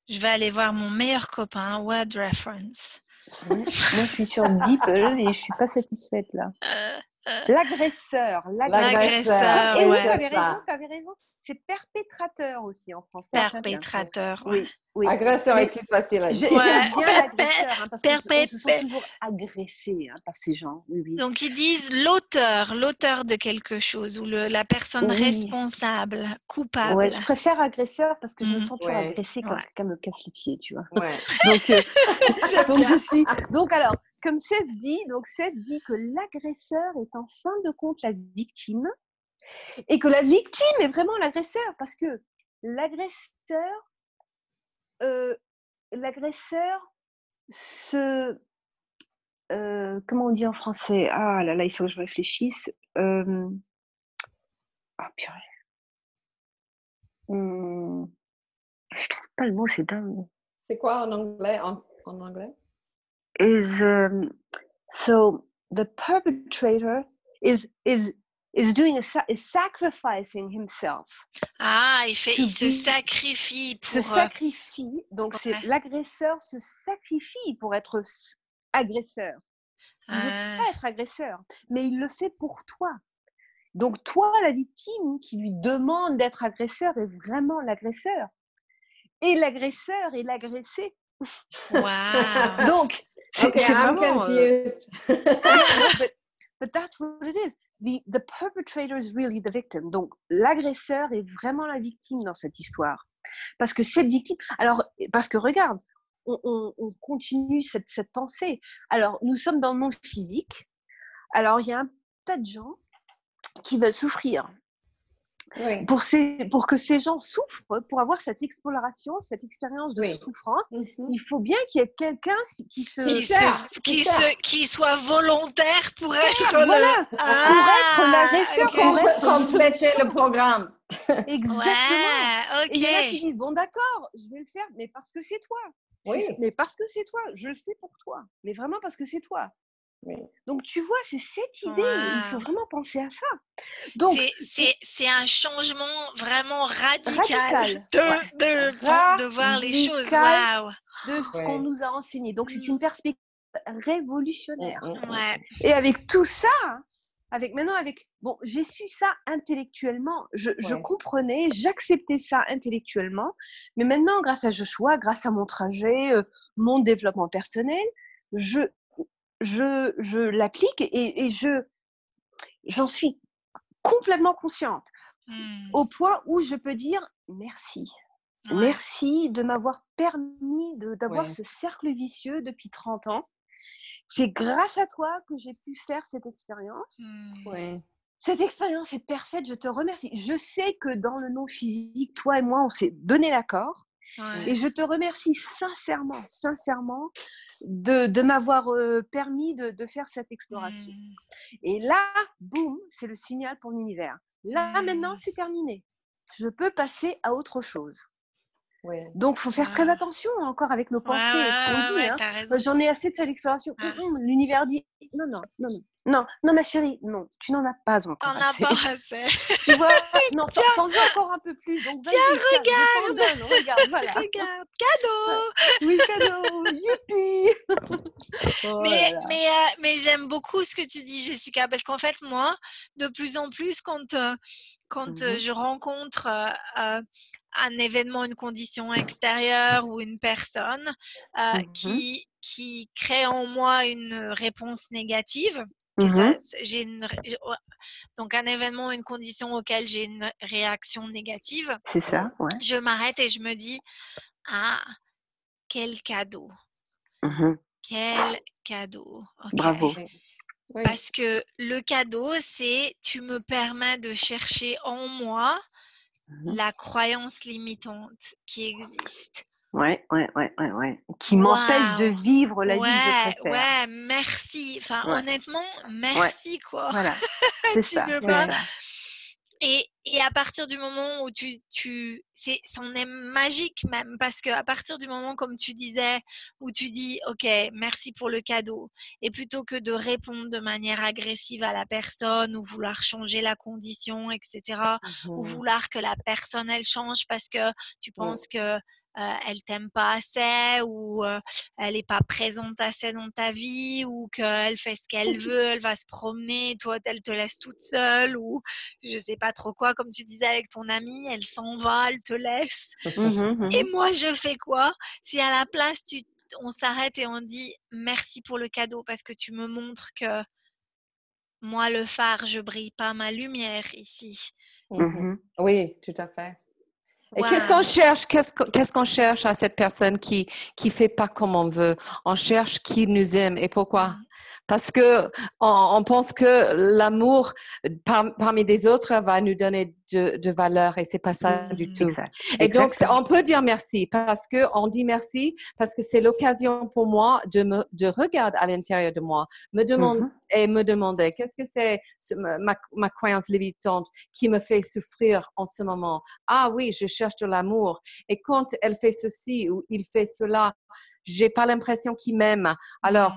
Je vais aller voir mon meilleur copain, Word Reference. Moi, je suis sur DeepL et je suis pas satisfaite là. Euh. L'agresseur. L'agresseur. Et oui, tu avais raison, tu avais raison. C'est perpétrateur aussi en français. Perpétrateur. Oui. Oui. Agresseur est plus facile à dire. Ouais. bien l'agresseur, hein, parce qu'on se sent toujours agressé hein, par ces gens. Oui, Donc ils disent l'auteur, l'auteur de quelque chose ou le, la personne responsable, coupable. Ouais, je préfère agresseur parce que je me mmh. sens toujours agressée quand quelqu'un me casse les pieds, tu vois. donc, euh, donc je suis. Donc alors, comme Seth dit, donc Seth dit que l'agresseur est en fin de compte la victime et que la victime est vraiment l'agresseur parce que l'agresseur euh, l'agresseur se. Euh, comment on dit en français? Ah là là, il faut que je réfléchisse. Ah purée. Hmm. Je trouve pas le mot, c'est dingue. C'est quoi en anglais? Is um, so the perpetrator is is is doing a, is sacrificing himself. Ah, il fait, il se sacrifie pour. Se euh, sacrifie. Donc c'est l'agresseur se sacrifie pour être agresseur. Il ne veut pas ah. être agresseur, mais il le fait pour toi. Donc toi, la victime qui lui demande d'être agresseur est vraiment l'agresseur. Et l'agresseur est l'agressé. Wow. Donc, c'est okay, vraiment. Euh, confused. but, but that's what it is the, the perpetrator is really the victim. Donc, l'agresseur est vraiment la victime dans cette histoire. Parce que cette victime, alors, parce que regarde, on, on, continue cette, cette, pensée. Alors, nous sommes dans le monde physique. Alors, il y a un tas de gens qui veulent souffrir. Pour, ces, pour que ces gens souffrent, pour avoir cette exploration, cette expérience de souffrance, mm-hmm. il faut bien qu'il y ait quelqu'un qui se qui, se, qui, soit volontaire pour être voilà, pour être l'agresseur, pour compléter le programme. Exactement. Ouais, Et il y en a qui disent bon d'accord, je vais le faire, mais parce que c'est toi. Oui. Mais parce que c'est toi, je le fais pour toi. Mais vraiment parce que c'est toi. Donc, tu vois, c'est cette idée. Il faut vraiment penser à ça. Donc, c'est un changement vraiment radical, De, de, de, voir les choses. De ce qu'on nous a enseigné. Donc, c'est mmh. une perspective révolutionnaire. Mmh, mmh, Et avec tout ça, avec maintenant, avec bon, j'ai su ça intellectuellement. Je, je comprenais, j'acceptais ça intellectuellement. Mais maintenant, grâce à Joshua, grâce à mon trajet, euh, mon développement personnel, je je, je l'applique et, et, je j'en suis complètement consciente mmh. au point où je peux dire merci. Merci de m'avoir permis d'avoir ce cercle vicieux depuis 30 ans. C'est grâce à toi que j'ai pu faire cette expérience. Mmh. Cette expérience est parfaite, je te remercie. Je sais que dans le non physique, toi et moi, on s'est donné l'accord. Et je te remercie sincèrement, sincèrement de, m'avoir permis de, faire cette exploration. Mmh. Et là, boum, c'est le signal pour l'univers. Là, maintenant, mmh. c'est terminé. Je peux passer à autre chose. Donc, il faut faire très attention encore avec nos pensées, ce qu'on dit. Hein. J'en ai assez de cette exploration. Hum, l'univers dit non, non, non, non, non, ma chérie, non, tu n'en as pas encore. T'en as pas assez. tu vois, non, t'en veux encore un peu plus. Donc, tiens, regarde. Donne, regarde, voilà. regarde, cadeau. oui, cadeau, youpi. oh mais mais, euh, mais j'aime beaucoup ce que tu dis, Jessica, parce qu'en fait, moi, de plus en plus, quand, euh, quand euh, mmh je rencontre un événement, une condition extérieure ou une personne mmh qui, qui crée en moi une réponse négative, mmh j'ai une, donc un événement, une condition auquel j'ai une réaction négative. C'est ça, ouais. Je m'arrête et je me dis ah quel cadeau, quel cadeau. Bravo. Parce que le cadeau, c'est tu me permets de chercher en moi mmh la croyance limitante qui existe. Ouais, ouais, ouais, ouais, ouais. Qui m'empêche de vivre la vie que je préfère. Ouais, merci. Enfin, honnêtement, merci, quoi. Voilà, c'est ça. Et, et, à partir du moment où tu, tu c'est, c'en est magique même parce que à partir du moment, comme tu disais, où tu dis, ok, merci pour le cadeau, et plutôt que de répondre de manière agressive à la personne ou vouloir changer la condition, etc., ou mmh vouloir que la personne elle change parce que tu penses que euh, elle t'aime pas assez ou euh, elle est pas présente assez dans ta vie ou qu'elle fait ce qu'elle veut, elle va se promener, toi elle te laisse toute seule ou je sais pas trop quoi, comme tu disais avec ton amie, elle s'en va, elle te laisse. Mmh mmh et moi je fais quoi? Si à la place tu, on s'arrête et on dit merci pour le cadeau parce que tu me montres que moi le phare, je brille pas ma lumière ici. Mmh oui, tout à fait. Et qu'est-ce qu'on cherche? Qu'est-ce qu'on cherche à cette personne qui qui fait pas comme on veut? On cherche qui nous aime. Et pourquoi? Parce que on, pense que l'amour parmi des autres va nous donner de, de valeur et c'est pas ça du mmh, tout. Et donc on peut dire merci parce que on dit merci parce que c'est l'occasion pour moi de me de regarder à l'intérieur de moi, me demander mmh et me demander qu'est-ce que c'est ma, ma croyance limitante qui me fait souffrir en ce moment. Ah oui, je cherche de l'amour et quand elle fait ceci ou il fait cela, j'ai pas l'impression qu'il m'aime. Alors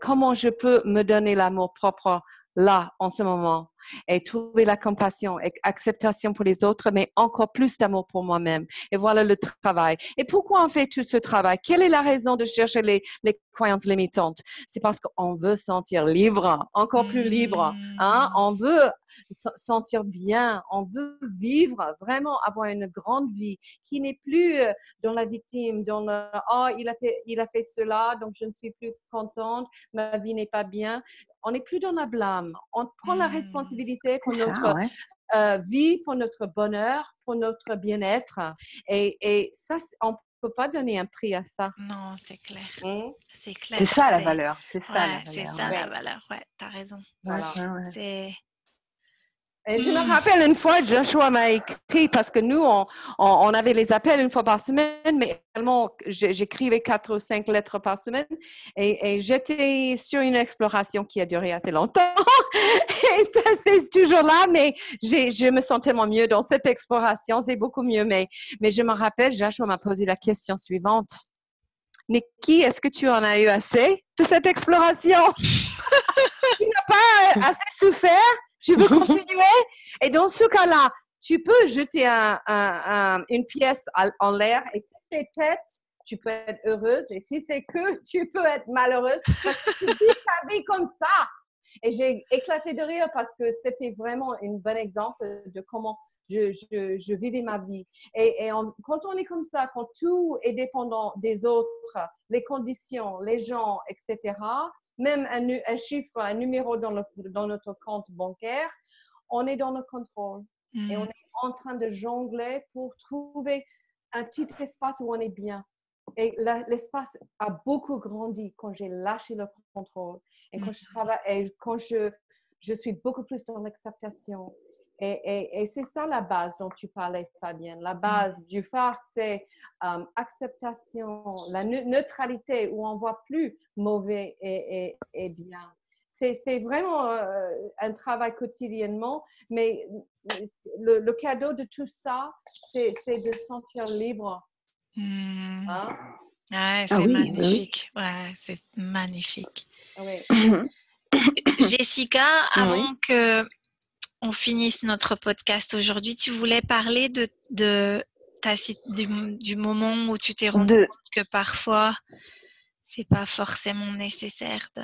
comment je peux me donner l'amour propre là, en ce moment et trouver la compassion et acceptation pour les autres, mais encore plus d'amour pour moi-même. Et voilà le travail. Et pourquoi on fait tout ce travail? Quelle est la raison de chercher les, les croyances limitantes? C'est parce qu'on veut sentir libre, encore plus libre. Hein? Mmh. On veut sentir bien, on veut vivre, vraiment avoir une grande vie qui n'est plus euh, dans la victime, dans le « oh, il a fait, il a fait cela, donc je ne suis plus contente, ma vie n'est pas bien ». On n'est plus dans la blâme. On prend la responsabilité mmh pour notre euh, vie, pour notre bonheur, pour notre bien-être. Et, et, ça, on ne peut pas donner un prix à ça. Non, c'est clair. Mmh. C'est clair. C'est ça la valeur. C'est ça, ouais, C'est ça la valeur. Ouais, tu as raison. Voilà. C'est et je me hmm. rappelle une fois, Joshua m'a écrit parce que nous, on, on, avait les appels une fois par semaine, mais également, j'écrivais quatre ou cinq lettres par semaine. Et, et j'étais sur une exploration qui a duré assez longtemps. et ça, c'est toujours là, mais je me sens tellement mieux dans cette exploration. C'est beaucoup mieux. Mais, mais je me rappelle, Joshua m'a posé la question suivante. Nikki, est-ce que tu en as eu assez de cette exploration? tu n'as pas assez souffert? Tu veux continuer? Et dans ce cas-là, tu peux jeter une pièce en l'air et si c'est tête, tu peux être heureuse et si c'est que, tu peux être malheureuse parce que tu vis ta vie comme ça. Et j'ai éclaté de rire parce que c'était vraiment un bon exemple de comment je, je, vivais ma vie. Et, et quand on est comme ça, quand tout est dépendant des autres, les conditions, les gens, etc., même un, chiffre, un numéro dans, notre compte bancaire, on est dans le contrôle et on mm. est en train de jongler pour trouver un petit espace où on est bien. Et l'espace a beaucoup grandi quand j'ai lâché le contrôle et quand je mm. travaille et quand je, je suis beaucoup plus dans l'acceptation et, c'est ça la base dont tu parlais, Fabienne. La mm. base du phare, c'est euh, acceptation, la neutralité où on voit plus mauvais et, bien. C'est vraiment euh, un travail quotidiennement, mais le, cadeau de tout ça, c'est de sentir libre Mmh. Ah. Ouais, ah c'est magnifique. Ouais, c'est magnifique. Jessica, avant que on finisse notre podcast aujourd'hui, tu voulais parler de, de ta, du, du, moment où tu t'es rendu compte que parfois c'est pas forcément nécessaire de...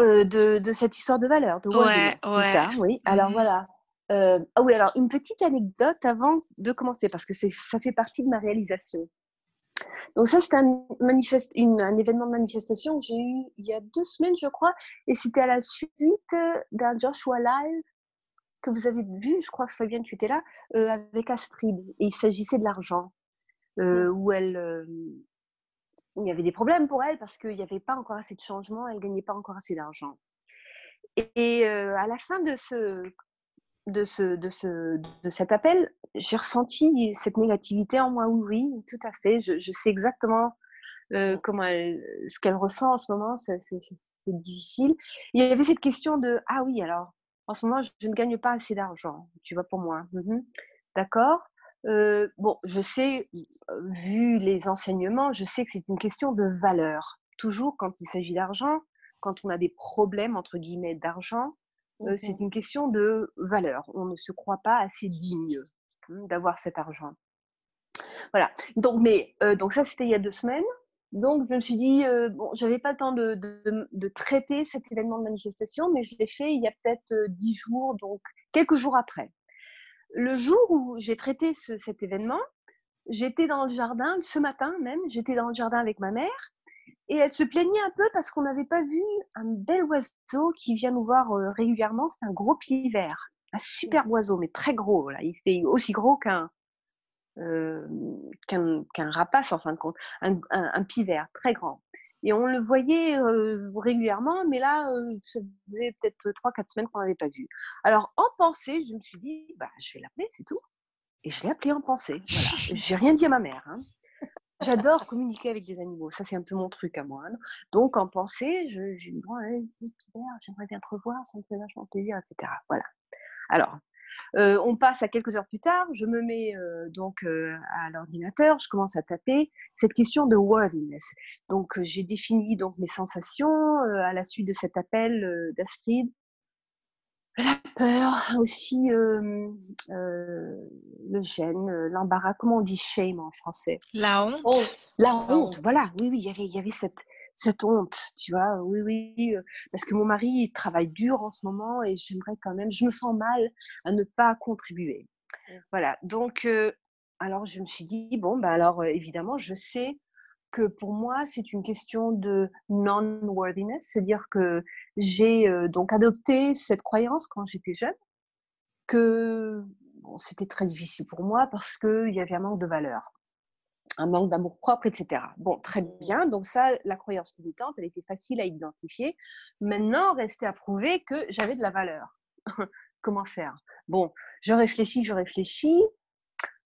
Euh, de, de, cette histoire de valeur, de ouais, c'est ça, oui. Alors mmh. voilà. Euh, ah oui, alors une petite anecdote avant de commencer, parce que ça fait partie de ma réalisation. Donc ça, c'était un, un événement de manifestation que j'ai eu il y a deux semaines, je crois, et c'était à la suite d'un Joshua Live que vous avez vu, je crois, Fabienne, tu étais là, euh, avec Astrid. Et il s'agissait de l'argent, euh, où elle, euh, il y avait des problèmes pour elle parce qu'il n'y avait pas encore assez de changements, elle ne gagnait pas encore assez d'argent. Et, à la fin de ce, de, ce, de, ce, de cet appel, j'ai ressenti cette négativité en moi. Oui, oui, tout à fait. Je, je sais exactement euh, comment ce qu'elle ressent en ce moment. C'est difficile. Il y avait cette question de Ah oui, alors, en ce moment, je, ne gagne pas assez d'argent, tu vois, pour moi. Mmh D'accord euh, Bon, je sais, vu les enseignements, je sais que c'est une question de valeur. Toujours quand il s'agit d'argent, quand on a des problèmes, entre guillemets, d'argent, euh, c'est une question de valeur. On ne se croit pas assez digne hein, d'avoir cet argent. Voilà. Donc, mais, euh, donc ça, c'était il y a deux semaines. Donc, je me suis dit, euh, bon, j'avais pas le temps de, de, traiter cet événement de manifestation, mais je l'ai fait il y a peut-être dix jours, donc quelques jours après. Le jour où j'ai traité cet événement, j'étais dans le jardin, ce matin même, j'étais dans le jardin avec ma mère, et elle se plaignait un peu parce qu'on n'avait pas vu un bel oiseau qui vient nous voir euh, régulièrement. C'est un gros pied vert, un super oiseau, mais très gros. Là. Il fait aussi gros qu'un euh, qu'un rapace en fin de compte, un, un, vert très grand. Et on le voyait euh, régulièrement, mais là, ça faisait peut-être 3-4 semaines qu'on n'avait pas vu. Alors, en pensée, je me suis dit, bah, je vais l'appeler, c'est tout. Et je l'ai appelé en pensée. Voilà. J'ai rien dit à ma mère. Hein. J'adore communiquer avec des animaux. Ça, c'est un peu mon truc à moi. Hein. Donc, en pensée, je, je me dis, j'aimerais bien te revoir, ça me fait vachement plaisir, etc. Voilà. Alors, euh, on passe à quelques heures plus tard, je me mets euh, donc euh, à l'ordinateur, je commence à taper cette question de worthiness. Donc j'ai défini donc mes sensations à la suite de cet appel d'Astrid la peur, aussi euh, le gêne, l'embarras. Comment on dit shame en français? La honte. La, honte. Voilà. Oui, oui, il y avait, il y avait cette, cette honte, tu vois. Oui, oui, parce que mon mari il travaille dur en ce moment et j'aimerais quand même. Je me sens mal à ne pas contribuer. Voilà. Donc, alors je me suis dit bon, ben alors évidemment, je sais que pour moi, c'est une question de non-worthiness, c'est-à-dire que j'ai euh, donc adopté cette croyance quand j'étais jeune, que c'était très difficile pour moi parce qu'il y avait un manque de valeur, un manque d'amour propre, etc. Bon, très bien, donc ça, la croyance limitante, elle était facile à identifier. Maintenant, restait à prouver que j'avais de la valeur. Comment faire? Bon, je réfléchis, je réfléchis.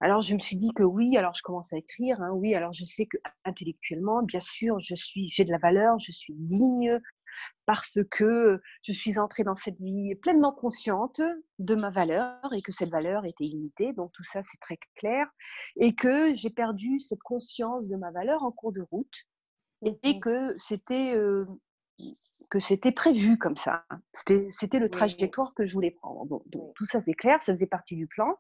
Alors je me suis dit que oui, alors je commence à écrire, hein, oui, alors je sais que intellectuellement, bien sûr, je suis, j'ai de la valeur, je suis digne parce que je suis entrée dans cette vie pleinement consciente de ma valeur et que cette valeur était illimitée, donc tout ça c'est très clair, et que j'ai perdu cette conscience de ma valeur en cours de route et mmh. que c'était euh, que c'était prévu comme ça. C'était le trajectoire que je voulais prendre. donc tout ça c'est clair, ça faisait partie du plan.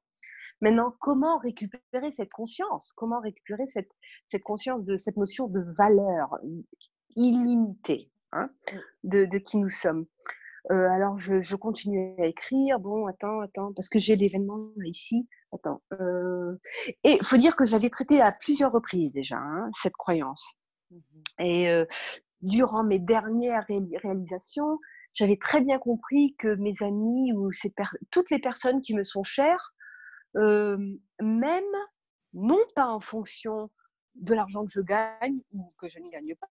Maintenant, comment récupérer cette conscience? Comment récupérer cette, cette conscience de cette notion de valeur illimitée hein, de, de, qui nous sommes? Euh, Alors, je, je, continue à écrire. Bon, attends, attends, parce que j'ai l'événement ici. Attends. Euh... Et il faut dire que j'avais traité à plusieurs reprises déjà hein, cette croyance. Mmh Et euh, durant mes dernières réalisations, j'avais très bien compris que mes amis ou ces toutes les personnes qui me sont chères même non pas en fonction de l'argent que je gagne ou que je ne gagne pas,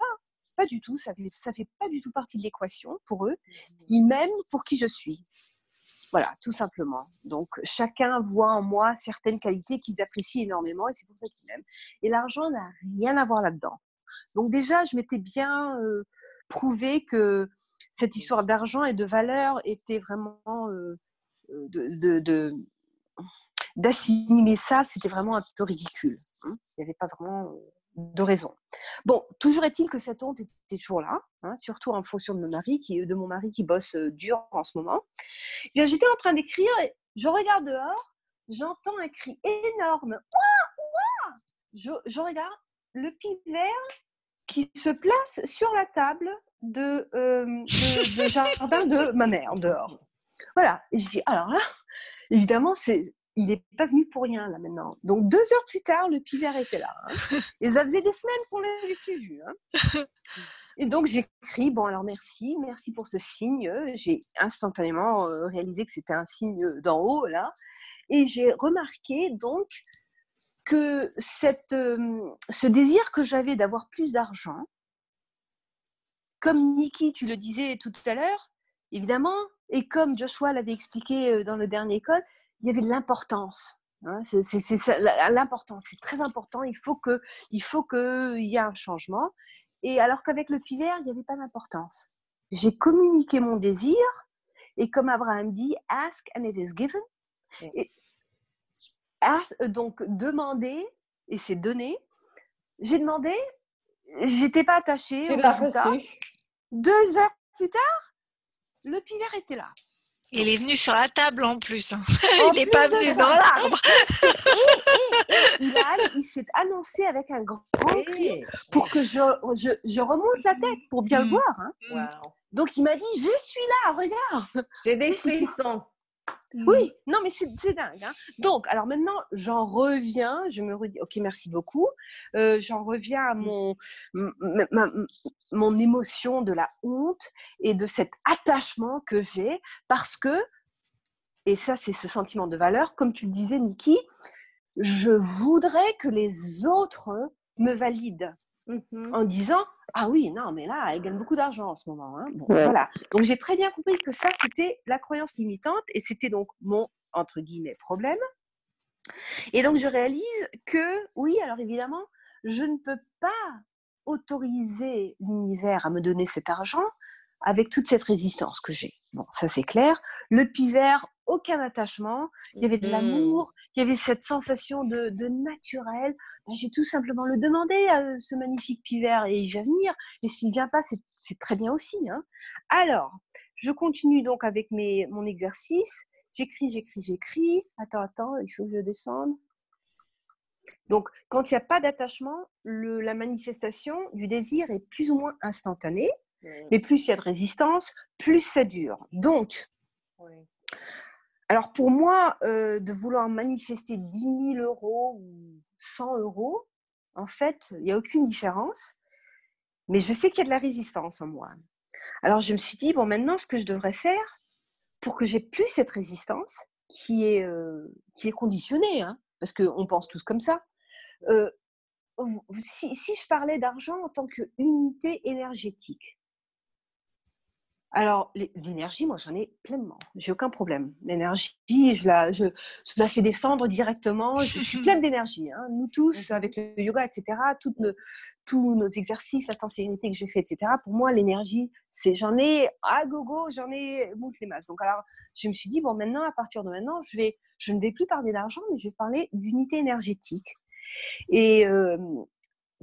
pas du tout, ça fait, ça fait pas du tout partie de l'équation pour eux, mmh ils m'aiment pour qui je suis. Voilà, tout simplement. Donc, chacun voit en moi certaines qualités qu'ils apprécient énormément et c'est pour ça qu'ils m'aiment. Et l'argent n'a rien à voir là-dedans. Donc, déjà, je m'étais bien prouvé que cette histoire d'argent et de valeur était vraiment de, d'assimiler ça, c'était vraiment un peu ridicule. Hein. Il n'y avait pas vraiment de raison. Bon, toujours est-il que cette honte était toujours là, hein, surtout en fonction de mon mari qui, de mon mari qui bosse dur en ce moment. Eh j'étais en train d'écrire, je regarde dehors, j'entends un cri énorme. je, je, regarde le pivert qui se place sur la table de, de, jardin de ma mère dehors. Voilà. Et je dis, alors là, évidemment, c'est il n'est pas venu pour rien là maintenant. Donc deux heures plus tard, le pivert était là. Hein. Et ça faisait des semaines qu'on l'avait plus vu. Hein. Et donc j'écris, bon alors merci, merci pour ce signe. J'ai instantanément euh, réalisé que c'était un signe d'en haut là. Et j'ai remarqué donc que cette, euh, ce désir que j'avais d'avoir plus d'argent, comme Niki, tu le disais tout à l'heure, évidemment, et comme Joshua l'avait expliqué euh, dans le dernier code, il y avait de l'importance. Hein, c'est l'importance, c'est très important. Il faut que, il faut qu'il y ait un changement. Et alors qu'avec le pivert, il n'y avait pas d'importance. J'ai communiqué mon désir, et comme Abraham dit, ask and it is given. Et, donc demander et c'est donné. J'ai demandé, j'étais pas attachée. Deux heures plus tard, le pivert était là. Il est venu sur la table en plus. Hein. il n'est pas venu dans l'arbre. il, s'est annoncé avec un grand cri pour que je, je, remonte la tête pour bien le mm. voir. Hein. Donc il m'a dit Je suis là, regarde. J'ai des frissons. Oui, non, mais c'est dingue. Hein. Donc, alors maintenant, j'en reviens, je me redis, ok, merci beaucoup. Euh, j'en reviens à mon, mon émotion de la honte et de cet attachement que j'ai parce que, et ça, c'est ce sentiment de valeur, comme tu le disais, Niki, je voudrais que les autres me valident mmh en disant ah oui, non, mais là, elle gagne beaucoup d'argent en ce moment. Hein. Voilà. Donc j'ai très bien compris que ça, c'était la croyance limitante et c'était donc mon, entre guillemets, problème. Et donc je réalise que, oui, alors évidemment, je ne peux pas autoriser l'univers à me donner cet argent avec toute cette résistance que j'ai. Bon, ça c'est clair. Le pivert, aucun attachement, il y avait de l'amour, il y avait cette sensation de, naturel. Ben, j'ai tout simplement le demandé à ce magnifique pivert et il va venir. Et s'il ne vient pas, c'est très bien aussi. Hein. Alors, je continue donc avec mes, mon exercice. J'écris, j'écris, j'écris. Attends, attends, il faut que je descende. Donc, quand il n'y a pas d'attachement, la manifestation du désir est plus ou moins instantanée. Mais plus il y a de résistance, plus ça dure. Donc, alors pour moi, euh, de vouloir manifester 10 000 euros ou 100 euros, en fait, il n'y a aucune différence. Mais je sais qu'il y a de la résistance en moi. Alors je me suis dit, bon, maintenant, ce que je devrais faire pour que j'ai plus cette résistance, qui est, euh, qui est conditionnée, hein, parce qu'on pense tous comme ça, euh, si, si, je parlais d'argent en tant qu'unité énergétique, alors, l'énergie, moi, j'en ai pleinement. J'ai aucun problème. L'énergie, je la, je, la fais descendre directement. Je, suis pleine d'énergie. Hein. Nous tous, avec le yoga, etc., toutes nos, tous nos exercices, la tensibilité que j'ai fait, etc., pour moi, l'énergie, c'est j'en ai à gogo, j'en ai monte les masses. Donc, alors, je me suis dit, bon, maintenant, à partir de maintenant, je, vais, je ne vais plus parler d'argent, mais je vais parler d'unité énergétique. Et euh,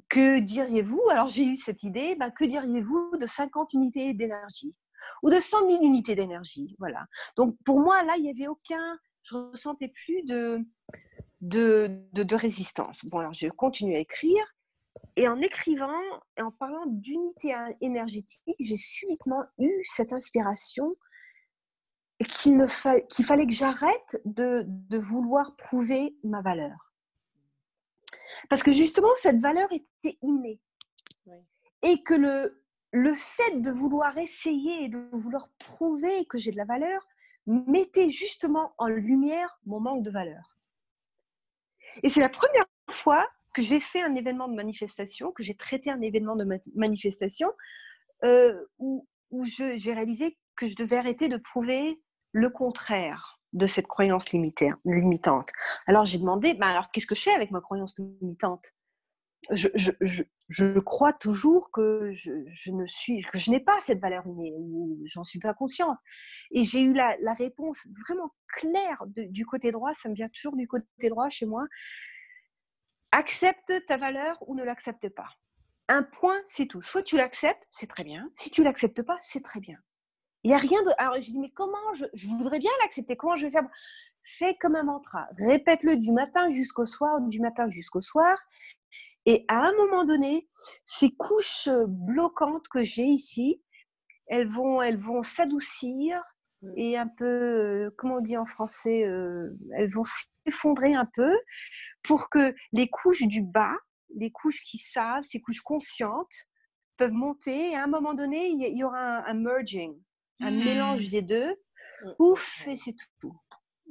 que diriez-vous? Alors, j'ai eu cette idée, ben, que diriez-vous de 50 unités d'énergie? Ou de 100 000 unités d'énergie. Voilà. Donc pour moi, là, il n'y avait aucun, je ne ressentais plus de, de, de, résistance. Bon, alors je continue à écrire. Et en écrivant et en parlant d'unité énergétique, j'ai subitement eu cette inspiration qu'il fallait que j'arrête de, de vouloir prouver ma valeur. Parce que justement, cette valeur était innée. Et que le, le fait de vouloir essayer et de vouloir prouver que j'ai de la valeur mettait justement en lumière mon manque de valeur. Et c'est la première fois que j'ai fait un événement de manifestation, que j'ai traité un événement de manifestation, euh, où, j'ai réalisé que je devais arrêter de prouver le contraire de cette croyance limitante. Alors j'ai demandé, ben alors qu'est-ce que je fais avec ma croyance limitante? Je, crois toujours que je, ne suis, que je n'ai pas cette valeur ou j'en suis pas consciente. Et j'ai eu la, réponse vraiment claire du côté droit, ça me vient toujours du côté droit chez moi. Accepte ta valeur ou ne l'accepte pas. Un point, c'est tout. Soit tu l'acceptes, c'est très bien. Si tu l'acceptes pas, c'est très bien. Il n'y a rien de. Alors, je dis, mais comment je, voudrais bien l'accepter? Comment je vais faire? Fais comme un mantra. Répète-le du matin jusqu'au soir, du matin jusqu'au soir. Et à un moment donné, ces couches bloquantes que j'ai ici, elles vont, elles vont s'adoucir mmh. et un peu, comment on dit en français, elles vont s'effondrer un peu pour que les couches du bas, les couches qui savent, ces couches conscientes, peuvent monter. Et à un moment donné, il y aura un, merging, un mmh. mélange des deux. Mmh. Ouf, et c'est tout.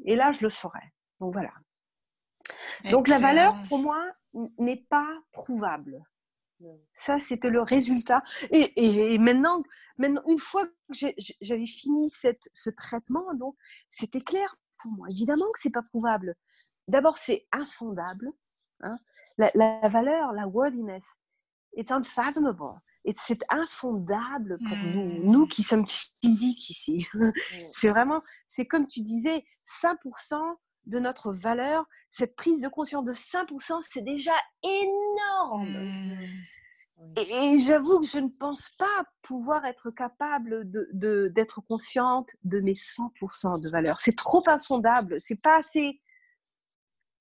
Et là, je le saurai. Donc voilà. Donc la valeur, pour moi, n'est pas prouvable. Ça, c'était le résultat. Et, maintenant, maintenant, une fois que j'avais fini cette, ce traitement, donc c'était clair pour moi. Évidemment que c'est pas prouvable. D'abord, c'est insondable. Hein. La, valeur, la worthiness, it's unfathomable. C'est insondable pour nous, mmh. nous qui sommes physiques ici. Mmh. C'est vraiment, c'est comme tu disais, 5% de notre valeur, cette prise de conscience de 5%, c'est déjà énorme. Mmh. Et, j'avoue que je ne pense pas pouvoir être capable d'être de, d'être consciente de mes 100% de valeur. C'est trop insondable. C'est pas assez.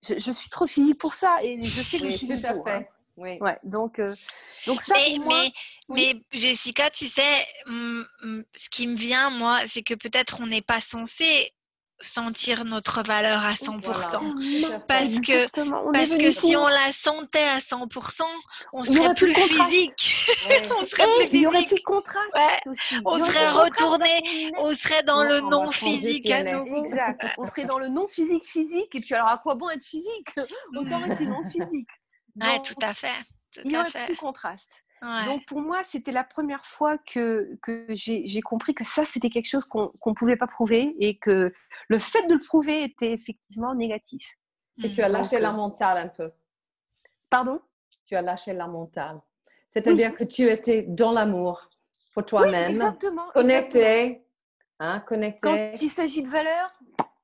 Je, suis trop physique pour ça et je sais que je suis tout à fait. Hein. Oui. Ouais, donc, euh, donc ça, mais, mais, mais, Jessica, tu sais, ce qui me vient, moi, c'est que peut-être on n'est pas censé sentir notre valeur à 100%. Parce que, parce que si on la sentait à 100%, on serait plus, physique. on serait plus physique. Il y aurait plus de contraste aussi. On serait retourné, on serait dans le non physique à nouveau. Exact. On serait dans le non physique physique. Et puis alors à quoi bon être physique? Autant rester non physique. Oui, tout à fait. Tout il y aurait plus de contraste. Donc pour moi, c'était la première fois que, que j'ai compris que ça, c'était quelque chose qu'on ne pouvait pas prouver et que le fait de le prouver était effectivement négatif. Et tu as mmh. lâché la mentale un peu. Pardon? Tu as lâché la mentale. C'est-à-dire que tu étais dans l'amour pour toi-même. Oui, exactement. Connecté. Hein, connecté. Quand il s'agit de valeur,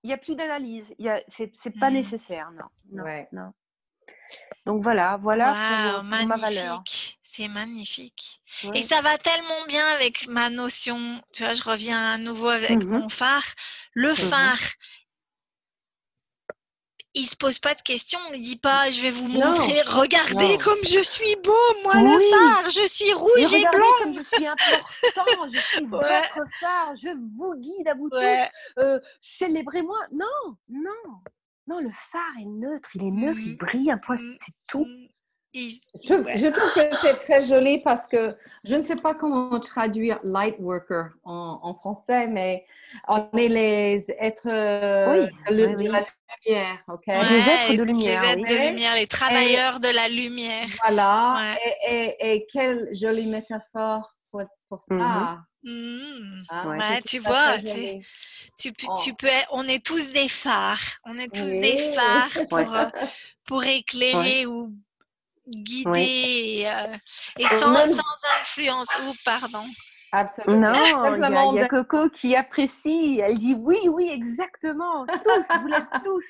il n'y a plus d'analyse. Ce n'est pas mmh. nécessaire, non. non, Donc voilà, voilà pour, ma valeur. C'est magnifique. Et ça va tellement bien avec ma notion, tu vois, je reviens à nouveau avec mmh mon phare. Le mmh phare, il se pose pas de questions, il dit pas je vais vous montrer, regardez comme je suis beau, moi le phare, je suis rouge et, blanc. comme je suis important, je suis votre phare, je vous guide à vous tous, euh, célébrez-moi. Non, non, non, le phare est neutre, il est neutre, il mmh. brille un point, c'est tout. Je, trouve que c'est très joli parce que je ne sais pas comment traduire light worker en, français, mais on est les êtres euh, de, la lumière, ok? les êtres de lumière. Les êtres de lumière, les travailleurs de la lumière. Voilà. Et, et, quelle jolie métaphore pour, pour ça. Mm -hmm. tu vois, tu, oh. tu, peux, on est tous des phares. On est tous des phares pour, euh, pour éclairer ou guidé euh, et, sans, sans, influence. Ou pardon. Absolument. Non, il y, a, Coco qui apprécie. Elle dit oui, oui, exactement. Tous, vous l'êtes tous.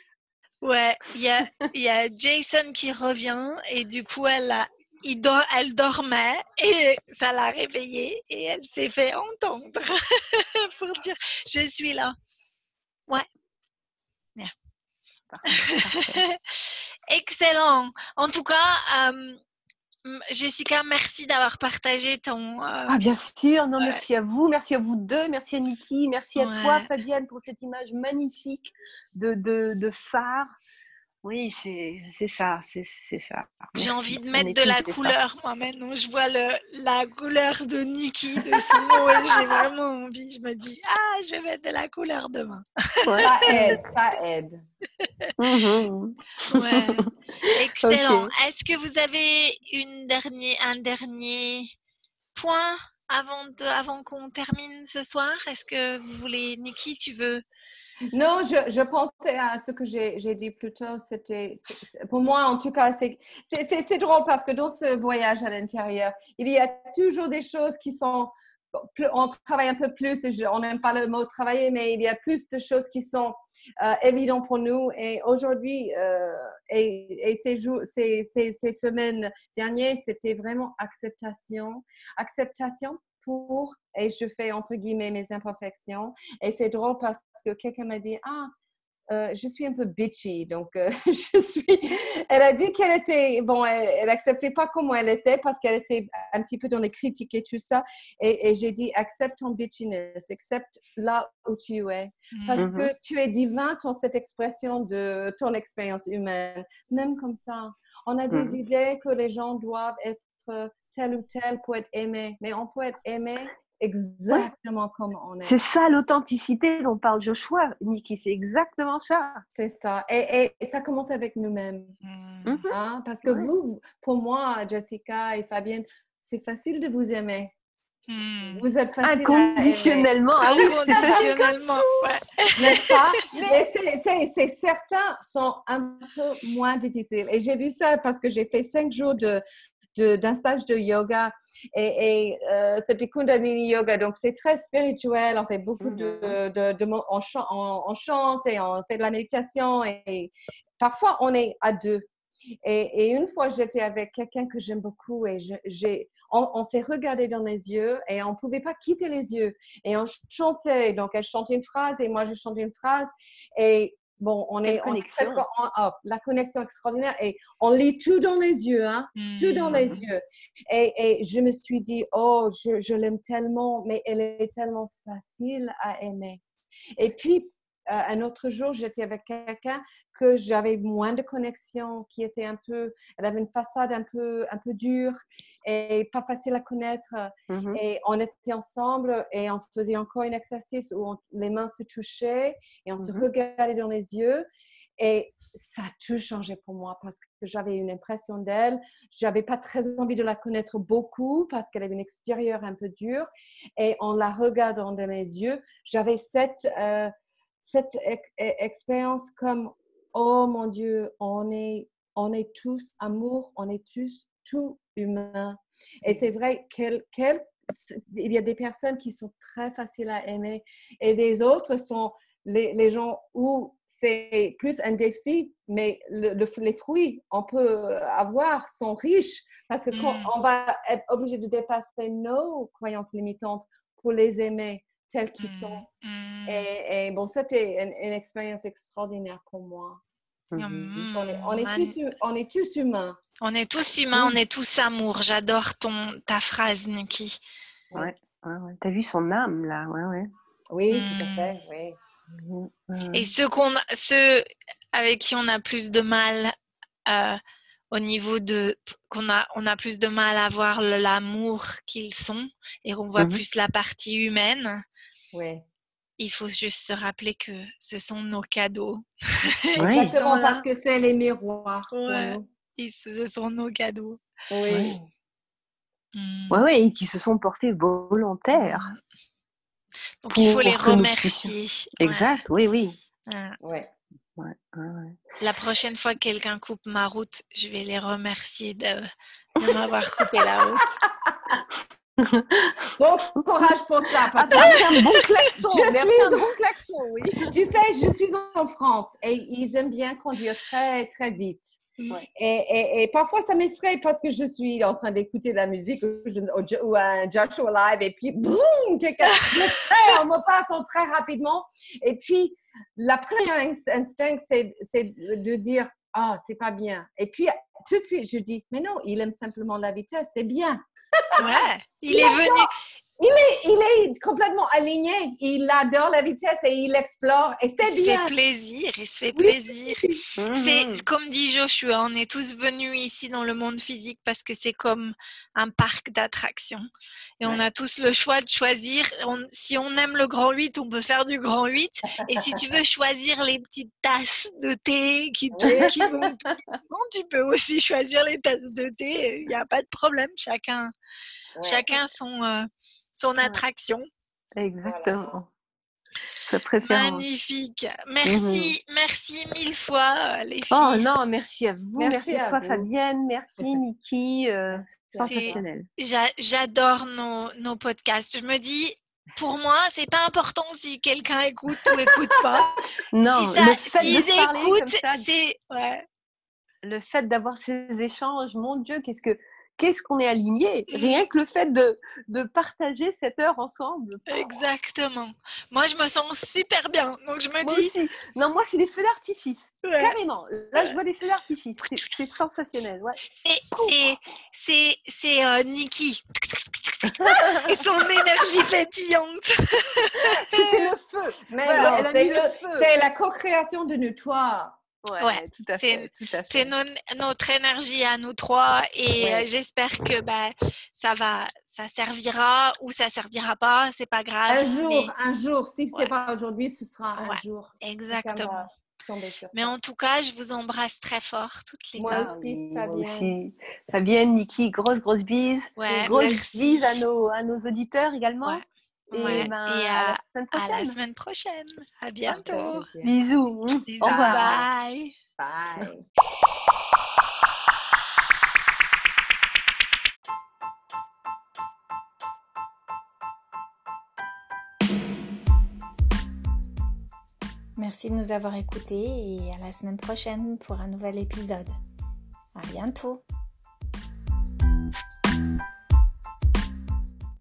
Ouais, il y a, y a Jason qui revient et du coup, elle, a, il dort, elle dormait et ça l'a réveillée et elle s'est fait entendre pour dire je suis là. Ouais. Excellent. En tout cas, Jessica, merci d'avoir partagé ton. Euh, ah, bien sûr. Non, merci à vous. Merci à vous deux. Merci à Niki. Merci à toi, Fabienne, pour cette image magnifique de, de, de phare. Oui, c'est ça, c'est ça. J'ai envie de mettre de la couleur, moi maintenant. Je vois le, la couleur de Nikki, de son et j'ai vraiment envie. Je me dis, ah, je vais mettre de la couleur demain. Ça aide, ça aide. Mhm. Excellent. Est-ce que vous avez une dernière, un dernier point avant, de, avant qu'on termine ce soir? Est-ce que vous voulez, Nikki, tu veux Non, je, je, pensais à ce que j'ai dit plus tôt. C'était, pour moi, en tout cas, c'est drôle parce que dans ce voyage à l'intérieur, il y a toujours des choses qui sont. On travaille un peu plus, on n'aime pas le mot travailler, mais il y a plus de choses qui sont euh, évidentes pour nous. Et aujourd'hui, euh, et, et ces, jours, ces, ces, ces semaines dernières, c'était vraiment acceptation. Acceptation pour, et je fais entre guillemets mes imperfections. Et c'est drôle parce que quelqu'un m'a dit, ah, euh, je suis un peu bitchy, donc euh, je suis. Elle a dit qu'elle était bon, elle, n'acceptait pas comment elle était parce qu'elle était un petit peu dans les critiques et tout ça. Et, j'ai dit accepte ton bitchiness, accepte là où tu es, parce mm-hmm. que tu es divin dans cette expression de ton expérience humaine, même comme ça. On a des mm. idées que les gens doivent être tel ou tel pour être aimé, mais on peut être aimé exactement comme on est. C'est ça l'authenticité dont parle Joshua, Niki, c'est exactement ça. C'est ça. Et, ça commence avec nous-mêmes. Mmh. Mmh. Hein? Parce que vous, pour moi, Jessica et Fabienne, c'est facile de vous aimer. Mmh. Vous êtes facile Inconditionnellement. À aimer. Inconditionnellement. N'est-ce pas? c'est certains sont un peu moins difficiles. Et j'ai vu ça parce que j'ai fait cinq jours de, d'un stage de yoga et, euh, c'était Kundalini Yoga. Donc, c'est très spirituel. On fait beaucoup de, mm-hmm. de, de, on, chante, et on fait de la méditation et, parfois on est à deux. Et, une fois, j'étais avec quelqu'un que j'aime beaucoup et j'ai, on, on s'est regardé dans les yeux et on ne pouvait pas quitter les yeux. Et on chantait. Donc, elle chantait une phrase et moi, je chantais une phrase. Et Bon, on est, presque en, la connexion extraordinaire et on lit tout dans les yeux, hein, tout dans les mmh. yeux. Et, et, je me suis dit, oh, je, je l'aime tellement, mais elle est tellement facile à aimer. Et puis, un autre jour, j'étais avec quelqu'un que j'avais moins de connexion, qui était un peu, elle avait une façade un peu, un peu dure et pas facile à connaître. Mm-hmm. Et on était ensemble et on faisait encore un exercice où les mains se touchaient et on se mm-hmm. regardait dans les yeux. Et ça a tout changé pour moi parce que j'avais une impression d'elle. J'avais pas très envie de la connaître beaucoup parce qu'elle avait une extérieur un peu dure. Et en la regardant dans les yeux, j'avais cette, euh, cette e-, expérience comme oh mon Dieu, on est, on est tous amour, on est tous tout humain. Et c'est vrai qu'il y a des personnes qui sont très faciles à aimer et des autres sont les, les gens où c'est plus un défi, mais les fruits on peut avoir sont riches parce que quand mm. on va être obligé de dépasser nos croyances limitantes pour les aimer tels qu'ils sont. Mmh, mmh. Et, bon, c'était une, expérience extraordinaire pour moi. Mmh, on, est, on, est tous, on, est, tous, humains. On est tous humains, on est tous amour. J'adore ton ta phrase, Nikki. Ouais, ouais, ouais. T'as vu son âme là, ouais, ouais. Oui, tout à fait, oui. Et ceux, qu'on, ceux avec qui on a plus de mal euh, au niveau de qu'on a on a plus de mal à voir l'amour qu'ils sont et on voit plus la partie humaine. Ouais. Il faut juste se rappeler que ce sont nos cadeaux. Oui. Exactement, parce que c'est les miroirs. Ouais. ce sont nos cadeaux. Oui. Mmh. Ouais, ouais, et qui se sont portés volontaires. Mmh. Donc il faut les remercier. Exact, oui, oui. Ouais. La prochaine fois que quelqu'un coupe ma route, je vais les remercier de, de m'avoir coupé la route. Bon courage pour ça. Parce un bon klaxon. Je suis un bon klaxon, oui. Tu sais, je suis en France et ils aiment bien conduire très, très vite. Et, et, parfois, ça m'effraie parce que je suis en train d'écouter de la musique ou, un Joshua Live et puis, boum, quelqu'un on me passe très rapidement. Et puis, la première instinct, c'est de dire, ah, c'est pas bien. Et puis, tout de suite, je dis, mais non, il aime simplement la vitesse, c'est bien. ouais, il est venu, il est, il est complètement aligné. Il adore la vitesse et il explore. Et c'est bien. Il se fait plaisir. Il se fait plaisir. C'est mhm. comme dit Joshua, on est tous venus ici dans le monde physique parce que c'est comme un parc d'attractions. Et on a tous le choix de choisir. si on aime le grand 8, on peut faire du grand 8. Et si tu veux choisir les petites tasses de thé qui, qui vont tu peux aussi choisir les tasses de thé. Il n'y a pas de problème. Chacun, chacun son. Euh, son attraction. Exactement. Magnifique. Merci, mhm. merci mille fois, euh, les oh filles. Oh non, merci à vous. Merci, à, toi, Fabienne. Merci, Niki. Euh, sensationnel. J'adore nos, nos podcasts. Je me dis, pour moi, c'est pas important si quelqu'un écoute ou écoute pas. non, si ça, c'est ouais. Le fait d'avoir ces échanges, mon Dieu, qu'est-ce que qu'est-ce qu'on est aligné? Rien que le fait de, de, partager cette heure ensemble. Exactement. Moi, je me sens super bien. Donc, je me moi dis. Aussi. Non, moi, c'est des feux d'artifice. Carrément. Là, je vois des feux d'artifice. C'est sensationnel. Ouais. C'est c'est euh, Nikki. Et son énergie pétillante. C'était le feu. Mais c'est la co-création de nous trois. Ouais, tout à fait. C'est notre énergie à nous trois et euh, j'espère que bah, ça va, ça servira ou ça servira pas, c'est pas grave. Un jour, un jour. Si c'est pas aujourd'hui, ce sera un jour. Exactement. Mais en tout cas, je vous embrasse très fort toutes les deux. Moi aussi, Fabienne. Fabienne, Niki, grosse, grosse bise. grosse bise à nos, à nos auditeurs également. Et, ben, à, la semaine prochaine. À bientôt. Bisous. Bisous. Au revoir. Bye. Bye. Merci de nous avoir écoutés et à la semaine prochaine pour un nouvel épisode. À bientôt.